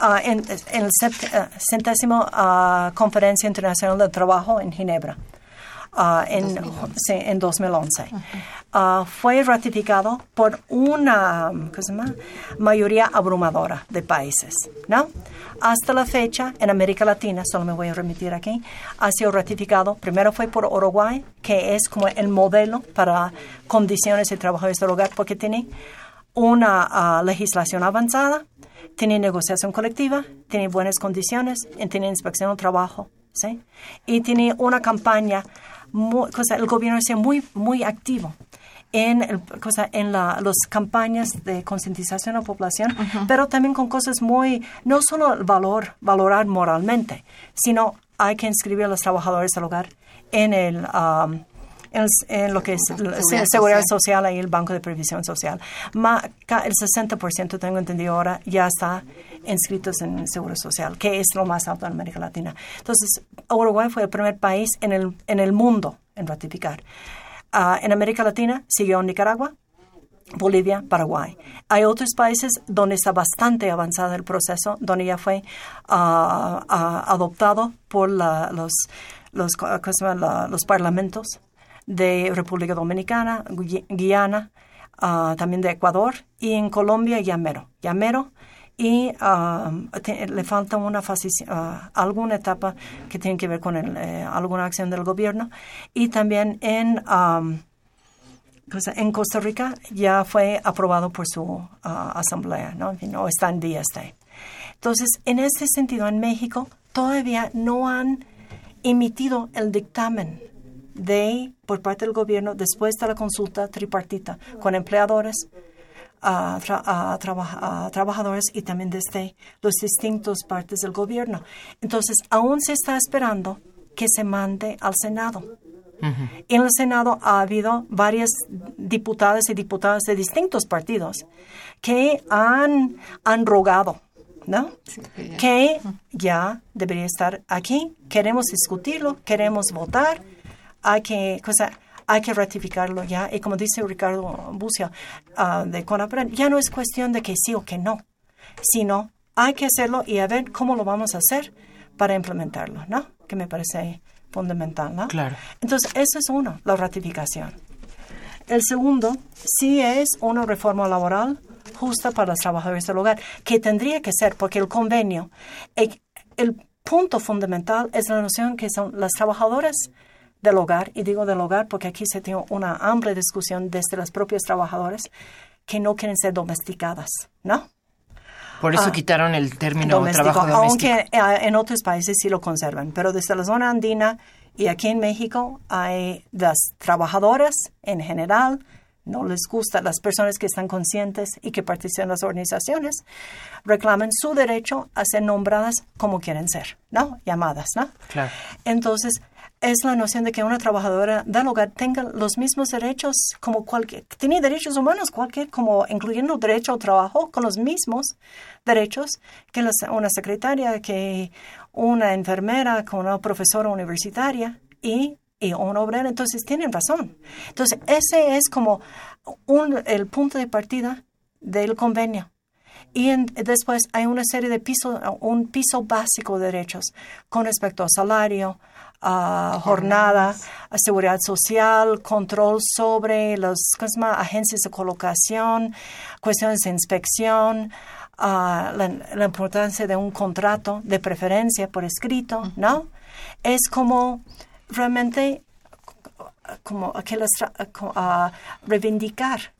ah, en, en el eh, centésimo ah, Conferencia Internacional del Trabajo en Ginebra. Ah, en, sí, en 2011. Ah, fue ratificado por una ¿cómo se llama? mayoría abrumadora de países. ¿no? Hasta la fecha, en América Latina, solo me voy a remitir aquí, ha sido ratificado, primero fue por Uruguay, que es como el modelo para condiciones de trabajo de este hogar, porque tiene una ah, legislación avanzada, tiene negociación colectiva, tiene buenas condiciones, y tiene inspección del trabajo. Y tiene una campaña, muy, cosa, el gobierno es muy, muy activo en, el- cosa, en la, las campañas de concientización a la población, pero también con cosas muy, no solo el valor, valorar moralmente, sino hay que inscribir a los trabajadores del hogar en el... um, en, en lo que es la Seguridad seguridad, social. social y el Banco de Previsión Social. Ma- el 60% tengo entendido ahora ya está inscritos en Seguro Social, que es lo más alto en América Latina. Entonces, Uruguay fue el primer país en el, en el mundo en ratificar. Ah, en América Latina siguió Nicaragua, Bolivia, Paraguay. Hay otros países donde está bastante avanzado el proceso, donde ya fue ah, adoptado por la- los, los parlamentos de República Dominicana, Guyana, ah, también de Ecuador y en Colombia ya mero, ya mero. Y te- le falta una faci- ah, alguna etapa que tiene que ver con el, eh, alguna acción del gobierno. Y también en... cosa, en Costa Rica ya fue aprobado por su ah, asamblea, ¿no? Está en vía este. Entonces, en este sentido, en México todavía no han emitido el dictamen de por parte del gobierno después de la consulta tripartita con empleadores, a, tra- a traba- a trabajadores y también desde los distintos partes del gobierno. Entonces, aún se está esperando que se mande al Senado. En el Senado ha habido varias diputadas y diputadas de distintos partidos que han, han rogado, ¿no? Que ya debería estar aquí, queremos discutirlo, queremos votar, hay que, cosa, hay que ratificarlo ya. Y como dice Ricardo Bucio ah, de CONAPRED, ya no es cuestión de que sí o que no, sino hay que hacerlo y a ver cómo lo vamos a hacer para implementarlo, ¿no? Que me parece fundamental, ¿no? Claro. Entonces, eso es uno, la ratificación. El segundo, sí es una reforma laboral justa para los trabajadores del hogar, que tendría que ser, porque el convenio, el, el punto fundamental es la noción que son las trabajadoras del hogar, y digo del hogar porque aquí se tiene una amplia discusión desde las propias trabajadoras que no quieren ser domesticadas, ¿no? Por eso Ah, quitaron el término doméstico, trabajo doméstico. aunque eh, en otros países sí lo conservan, pero desde la zona andina y aquí en México hay las trabajadoras en general, no les gusta, las personas que están conscientes y que participan en las organizaciones, reclaman su derecho a ser nombradas como quieren ser, ¿no? Llamadas, ¿no? Claro. Entonces, es la noción de que una trabajadora del hogar tenga los mismos derechos como cualquier, tiene derechos humanos, cualquier, como incluyendo derecho al trabajo, con los mismos derechos que una secretaria, que una enfermera, con una profesora universitaria y, y una obrera. Entonces, tienen razón. Entonces, ese es como un, el punto de partida del convenio. Y en- después hay una serie de pisos, un piso básico de derechos con respecto a salario, a jornada, a seguridad social, control sobre las agencias de colocación, cuestiones de inspección, ah, la, la importancia de un contrato de preferencia por escrito, ¿no? Es como realmente como que las tra- co- a reivindicar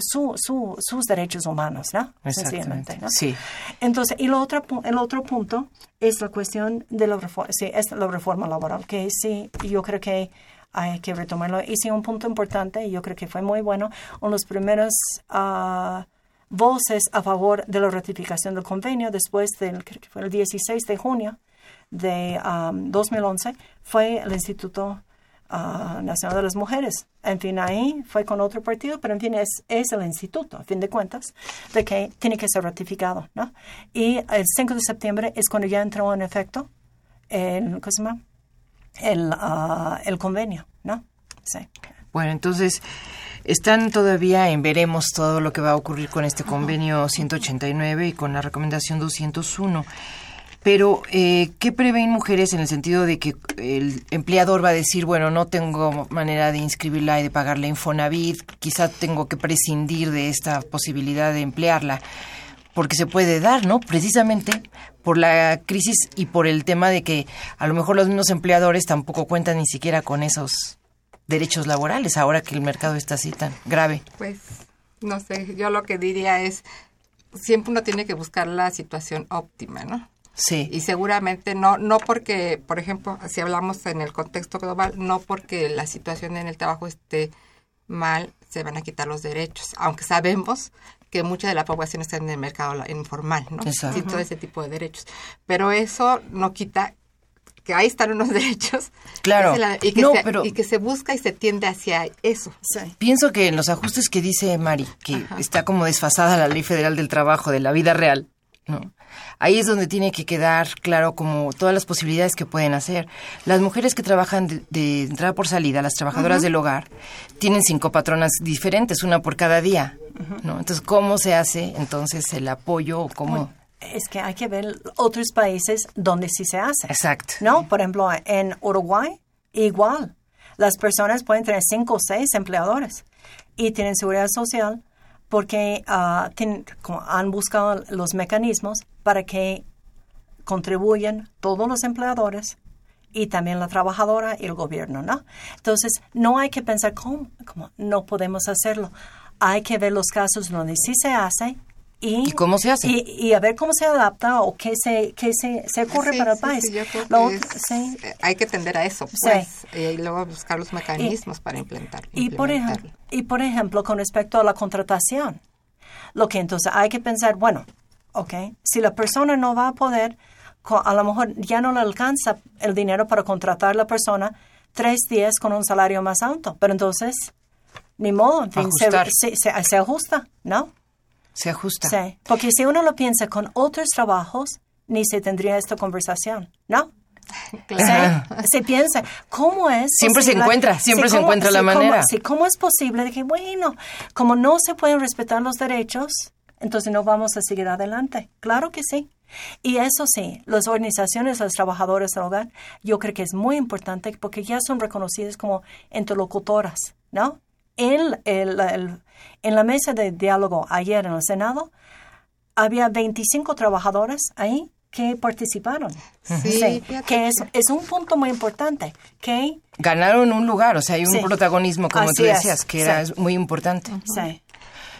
su, su- sus derechos humanos, ¿no? Exactamente, sí. Entonces, y lo otro, el otro punto es la cuestión de la reforma, sí, es la reforma laboral, que sí, yo creo que hay que retomarlo. Y sí, un punto importante, y yo creo que fue muy bueno, uno de los primeros ah, voces a favor de la ratificación del convenio después del, creo que fue el 16 de junio de ah, 2011, fue el Instituto ah, Nacional de las Mujeres. En fin, ahí fue con otro partido, pero en fin, es, es el instituto, a fin de cuentas, de que tiene que ser ratificado, ¿no? Y el 5 de septiembre es cuando ya entró en efecto el, ¿cómo se llama? El, ah, el convenio, ¿no? Sí. Bueno, entonces están todavía en veremos todo lo que va a ocurrir con este convenio 189 y con la recomendación 201. Pero, eh, ¿qué prevén mujeres en el sentido de que el empleador va a decir, bueno, no tengo manera de inscribirla y de pagarle Infonavit, quizá tengo que prescindir de esta posibilidad de emplearla? Porque se puede dar, ¿no? Precisamente por la crisis y por el tema de que a lo mejor los mismos empleadores tampoco cuentan ni siquiera con esos derechos laborales ahora que el mercado está así tan grave. Pues, no sé, yo lo que diría es, siempre uno tiene que buscar la situación óptima, ¿no? Sí. Y seguramente no, no porque, por ejemplo, si hablamos en el contexto global, no porque la situación en el trabajo esté mal, se van a quitar los derechos, aunque sabemos que mucha de la población está en el mercado informal, ¿no? Exacto. Sí, todo ese tipo de derechos. Pero eso no quita que ahí están unos derechos. Claro. y, que No, se, pero- y que se busca y se tiende hacia eso. Pienso que en los ajustes que dice Mari, que está como desfasada la ley federal del trabajo de la vida real, ¿no? Ahí es donde tiene que quedar claro como todas las posibilidades que pueden hacer. Las mujeres que trabajan de, de entrada por salida, las trabajadoras del hogar, tienen cinco patronas diferentes, una por cada día, ¿no? Entonces, ¿cómo se hace entonces el apoyo o cómo? Es que hay que ver otros países donde sí se hace. Exacto. ¿No? Por ejemplo, en Uruguay, igual. Las personas pueden tener cinco o seis empleadores y tienen seguridad social porque como han buscado los mecanismos para que contribuyan todos los empleadores y también la trabajadora y el gobierno, ¿no? Entonces, no hay que pensar cómo, cómo no podemos hacerlo. Hay que ver los casos donde sí se hace y, ¿Y cómo se hace? Y, y a ver cómo se adapta o qué se, qué se, se ocurre Sí, para el sí, país. sí, yo creo Lo que otro- es- sí. eh, hay que tender a eso, pues, y luego buscar los mecanismos para implementar. Y por, ejemplo, y por ejemplo, con respecto a la contratación, lo que entonces hay que pensar, bueno, ok, si la persona no va a poder, a lo mejor ya no le alcanza el dinero para contratar a la persona tres días con un salario más alto, pero entonces, ni modo, en fin, se, se- se- se ajusta, ¿no? Se ajusta. Sí, porque si uno lo piensa con otros trabajos, ni se tendría esta conversación, ¿no? Claro. Sí, se piensa, ¿cómo es? Siempre se encuentra, siempre se ¿cómo- encuentra la ¿cómo- manera. sí, ¿cómo es posible de que, bueno, como no se pueden respetar los derechos, entonces no vamos a seguir adelante? Claro que sí. Y eso sí, las organizaciones, los trabajadores del hogar, yo creo que es muy importante porque ya son reconocidas como interlocutoras, ¿no? En, el- el- en la mesa de diálogo ayer en el Senado, había 25 trabajadores ahí que participaron. Sí, que es, es un punto muy importante, que Ganaron un lugar, o sea, hay un Sí. protagonismo, como tú es, decías, que era muy importante. Sí.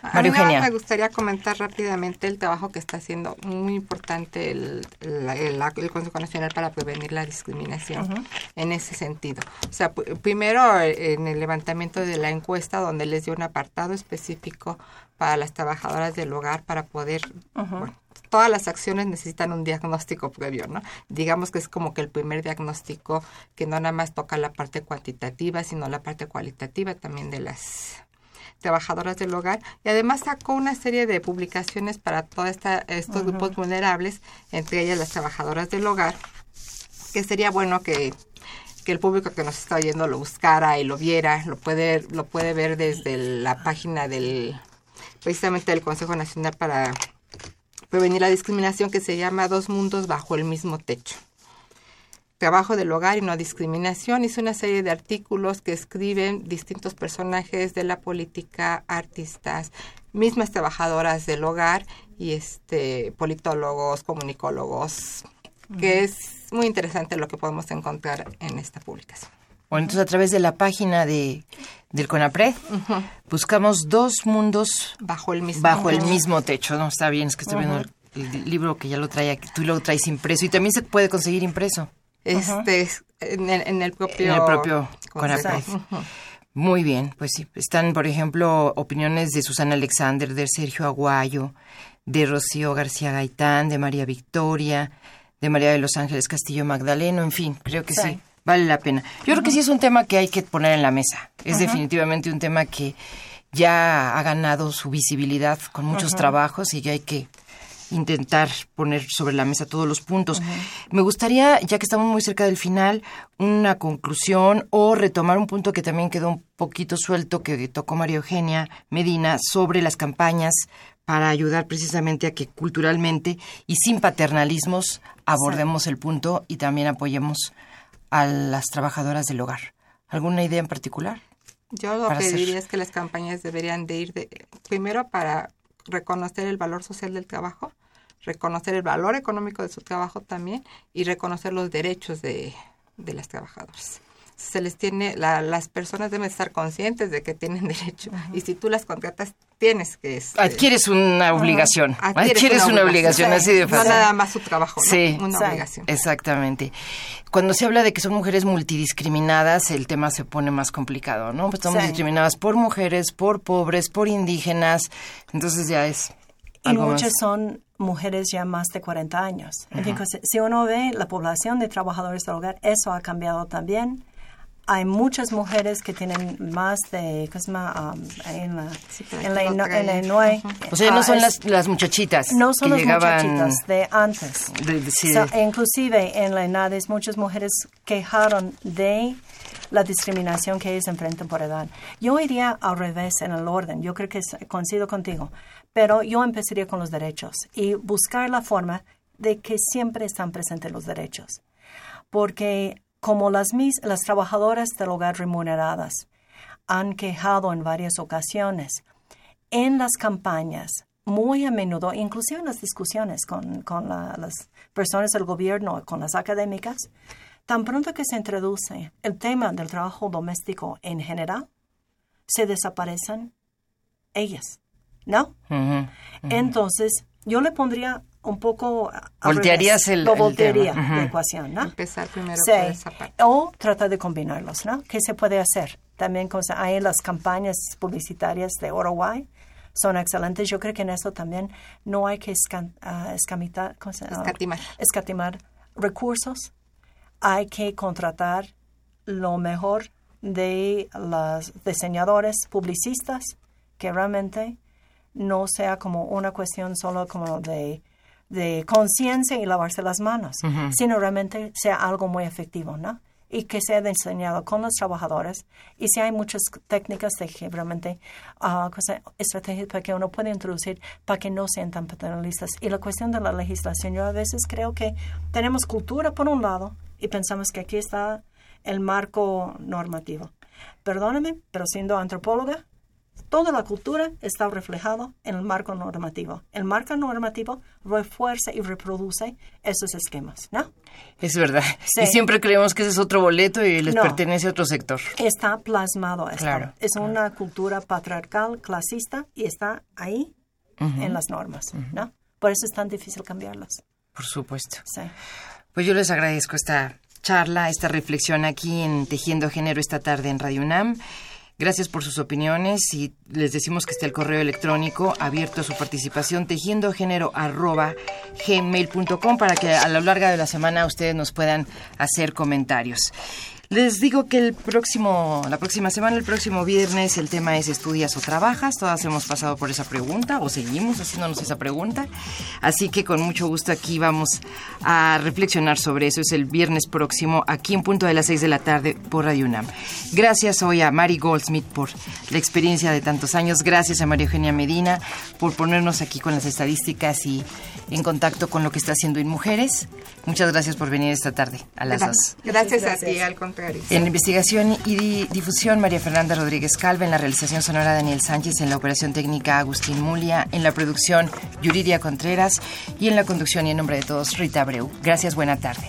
A María mí nada más Eugenia. me gustaría comentar rápidamente el trabajo que está haciendo muy importante el, la- el- el Consejo Nacional para Prevenir la Discriminación en ese sentido. O sea, primero en el levantamiento de la encuesta donde les dio un apartado específico para las trabajadoras del hogar para poder, bueno, todas las acciones necesitan un diagnóstico previo, ¿no? Digamos que es como que el primer diagnóstico que no nada más toca la parte cuantitativa, sino la parte cualitativa también de las trabajadoras del hogar y además sacó una serie de publicaciones para todos estos grupos vulnerables, entre ellas las trabajadoras del hogar, que sería bueno que, que el público que nos está oyendo lo buscara y lo viera, lo puede, lo puede ver desde la página del precisamente del Consejo Nacional para Prevenir la Discriminación que se llama Dos Mundos Bajo el Mismo Techo. Trabajo del hogar y no discriminación. Hizo una serie de artículos que escriben distintos personajes de la política, artistas, mismas trabajadoras del hogar y este politólogos, comunicólogos, que es muy interesante lo que podemos encontrar en esta publicación. Bueno, entonces a través de la página de del CONAPRED buscamos dos mundos bajo el mismo bajo el techo. mismo techo. No, está bien, es que estoy viendo el, el libro que ya lo trae aquí, tú lo traes impreso y también se puede conseguir impreso Este, es en, el, en el propio... en el propio. CONAPRED. Muy bien, pues sí, están por ejemplo opiniones de Susana Alexander, de Sergio Aguayo, de Rocío García Gaitán, de María Victoria, de María de los Ángeles Castillo Magdaleno, en fin, creo que sí. Sí. Vale la pena. Yo creo que sí es un tema que hay que poner en la mesa. Es definitivamente un tema que ya ha ganado su visibilidad con muchos trabajos y que hay que intentar poner sobre la mesa todos los puntos. Me gustaría, ya que estamos muy cerca del final, una conclusión o retomar un punto que también quedó un poquito suelto que tocó María Eugenia Medina sobre las campañas para ayudar precisamente a que culturalmente y sin paternalismos abordemos el punto y también apoyemos a las trabajadoras del hogar. ¿Alguna idea en particular? Yo lo que diría es que las campañas deberían de ir de, primero para reconocer el valor social del trabajo, reconocer el valor económico de su trabajo también y reconocer los derechos de, de las trabajadoras. Se les tiene, la- las personas deben estar conscientes de que tienen derecho y si tú las contratas tienes que este, Adquieres una obligación. adquieres Adquieres una obligación, así de No fácil. nada más su trabajo, ¿no? Sí, una Sí. obligación. Exactamente. Cuando se habla de que son mujeres multidiscriminadas, el tema se pone más complicado, ¿no? Pues estamos Sí. discriminadas por mujeres, por pobres, por indígenas, entonces ya es Y algo muchas más. son mujeres ya más de 40 años. Entonces, si uno ve la población de trabajadores del hogar, eso ha cambiado también. Hay muchas mujeres que tienen más de, ¿cómo se llama? Um, en la, en la, en. Inouye. O sea, no Ah, son es- las, las muchachitas No son que las llegaban... muchachitas de antes. de- de- sí, So, de- inclusive en la ENADES muchas mujeres quejaron de la discriminación que ellos enfrentan por edad. Yo iría al revés en el orden, yo creo que coincido contigo, pero yo empezaría con los derechos y buscar la forma de que siempre están presentes los derechos. Porque como las, mis, las trabajadoras del hogar remuneradas han quejado en varias ocasiones, en las campañas, muy a menudo, inclusive en las discusiones con, con la- las personas del gobierno, con las académicas, tan pronto que se introduce el tema del trabajo doméstico en general, se desaparecen ellas, ¿no? Entonces, yo le pondría un poco... Voltearías el- Lo el voltearía la ecuación, ¿no? Empezar primero Sí. por esa parte. O tratar de combinarlos, ¿no? ¿Qué se puede hacer? También cosa, hay las campañas publicitarias de ROI, son excelentes. Yo creo que en eso también no hay que escan- ah, escamitar, ¿cómo se- Escatimar. escatimar recursos. Hay que contratar lo mejor de los diseñadores, publicistas, que realmente no sea como una cuestión solo como de, de conciencia y lavarse las manos, sino realmente sea algo muy efectivo, ¿no? Y que sea diseñado con los trabajadores. Y si hay muchas técnicas de que realmente, ah, cosa- estrategias para que uno puede introducir para que no sean tan paternalistas. Y la cuestión de la legislación, yo a veces creo que tenemos cultura por un lado y pensamos que aquí está el marco normativo. Perdóname, pero siendo antropóloga, toda la cultura está reflejado en el marco normativo. El marco normativo refuerza y reproduce esos esquemas, ¿no? Es verdad. Sí. Y siempre creemos que ese es otro boleto y les No. pertenece a otro sector. Está plasmado esto. Claro, es una cultura patriarcal, clasista y está ahí en las normas, ¿no? Por eso es tan difícil cambiarlas. Por supuesto. Sí. Pues yo les agradezco esta charla, esta reflexión aquí en Tejiendo Género esta tarde en Radio UNAM. Gracias por sus opiniones y les decimos que está el correo electrónico abierto a su participación tejiendogénero@gmail.com para que a lo largo de la semana ustedes nos puedan hacer comentarios. Les digo que el próximo, la próxima semana, el próximo viernes, el tema es estudias o trabajas. Todas hemos pasado por esa pregunta o seguimos haciéndonos esa pregunta. Así que con mucho gusto aquí vamos a reflexionar sobre eso. Es el viernes próximo, aquí en punto de las 6 de la tarde por Radio UNAM. Gracias hoy a Mari Goldsmith por la experiencia de tantos años. Gracias a María Eugenia Medina por ponernos aquí con las estadísticas y en contacto con lo que está haciendo en mujeres. Muchas gracias por venir esta tarde a las dos. Gracias, a ti, al contrario. En investigación y di- difusión, María Fernanda Rodríguez Calva. En la realización sonora, Daniel Sánchez. En la operación técnica, Agustín Mulia. En la producción, Yuridia Contreras. Y en la conducción y en nombre de todos, Rita Abreu. Gracias, buena tarde.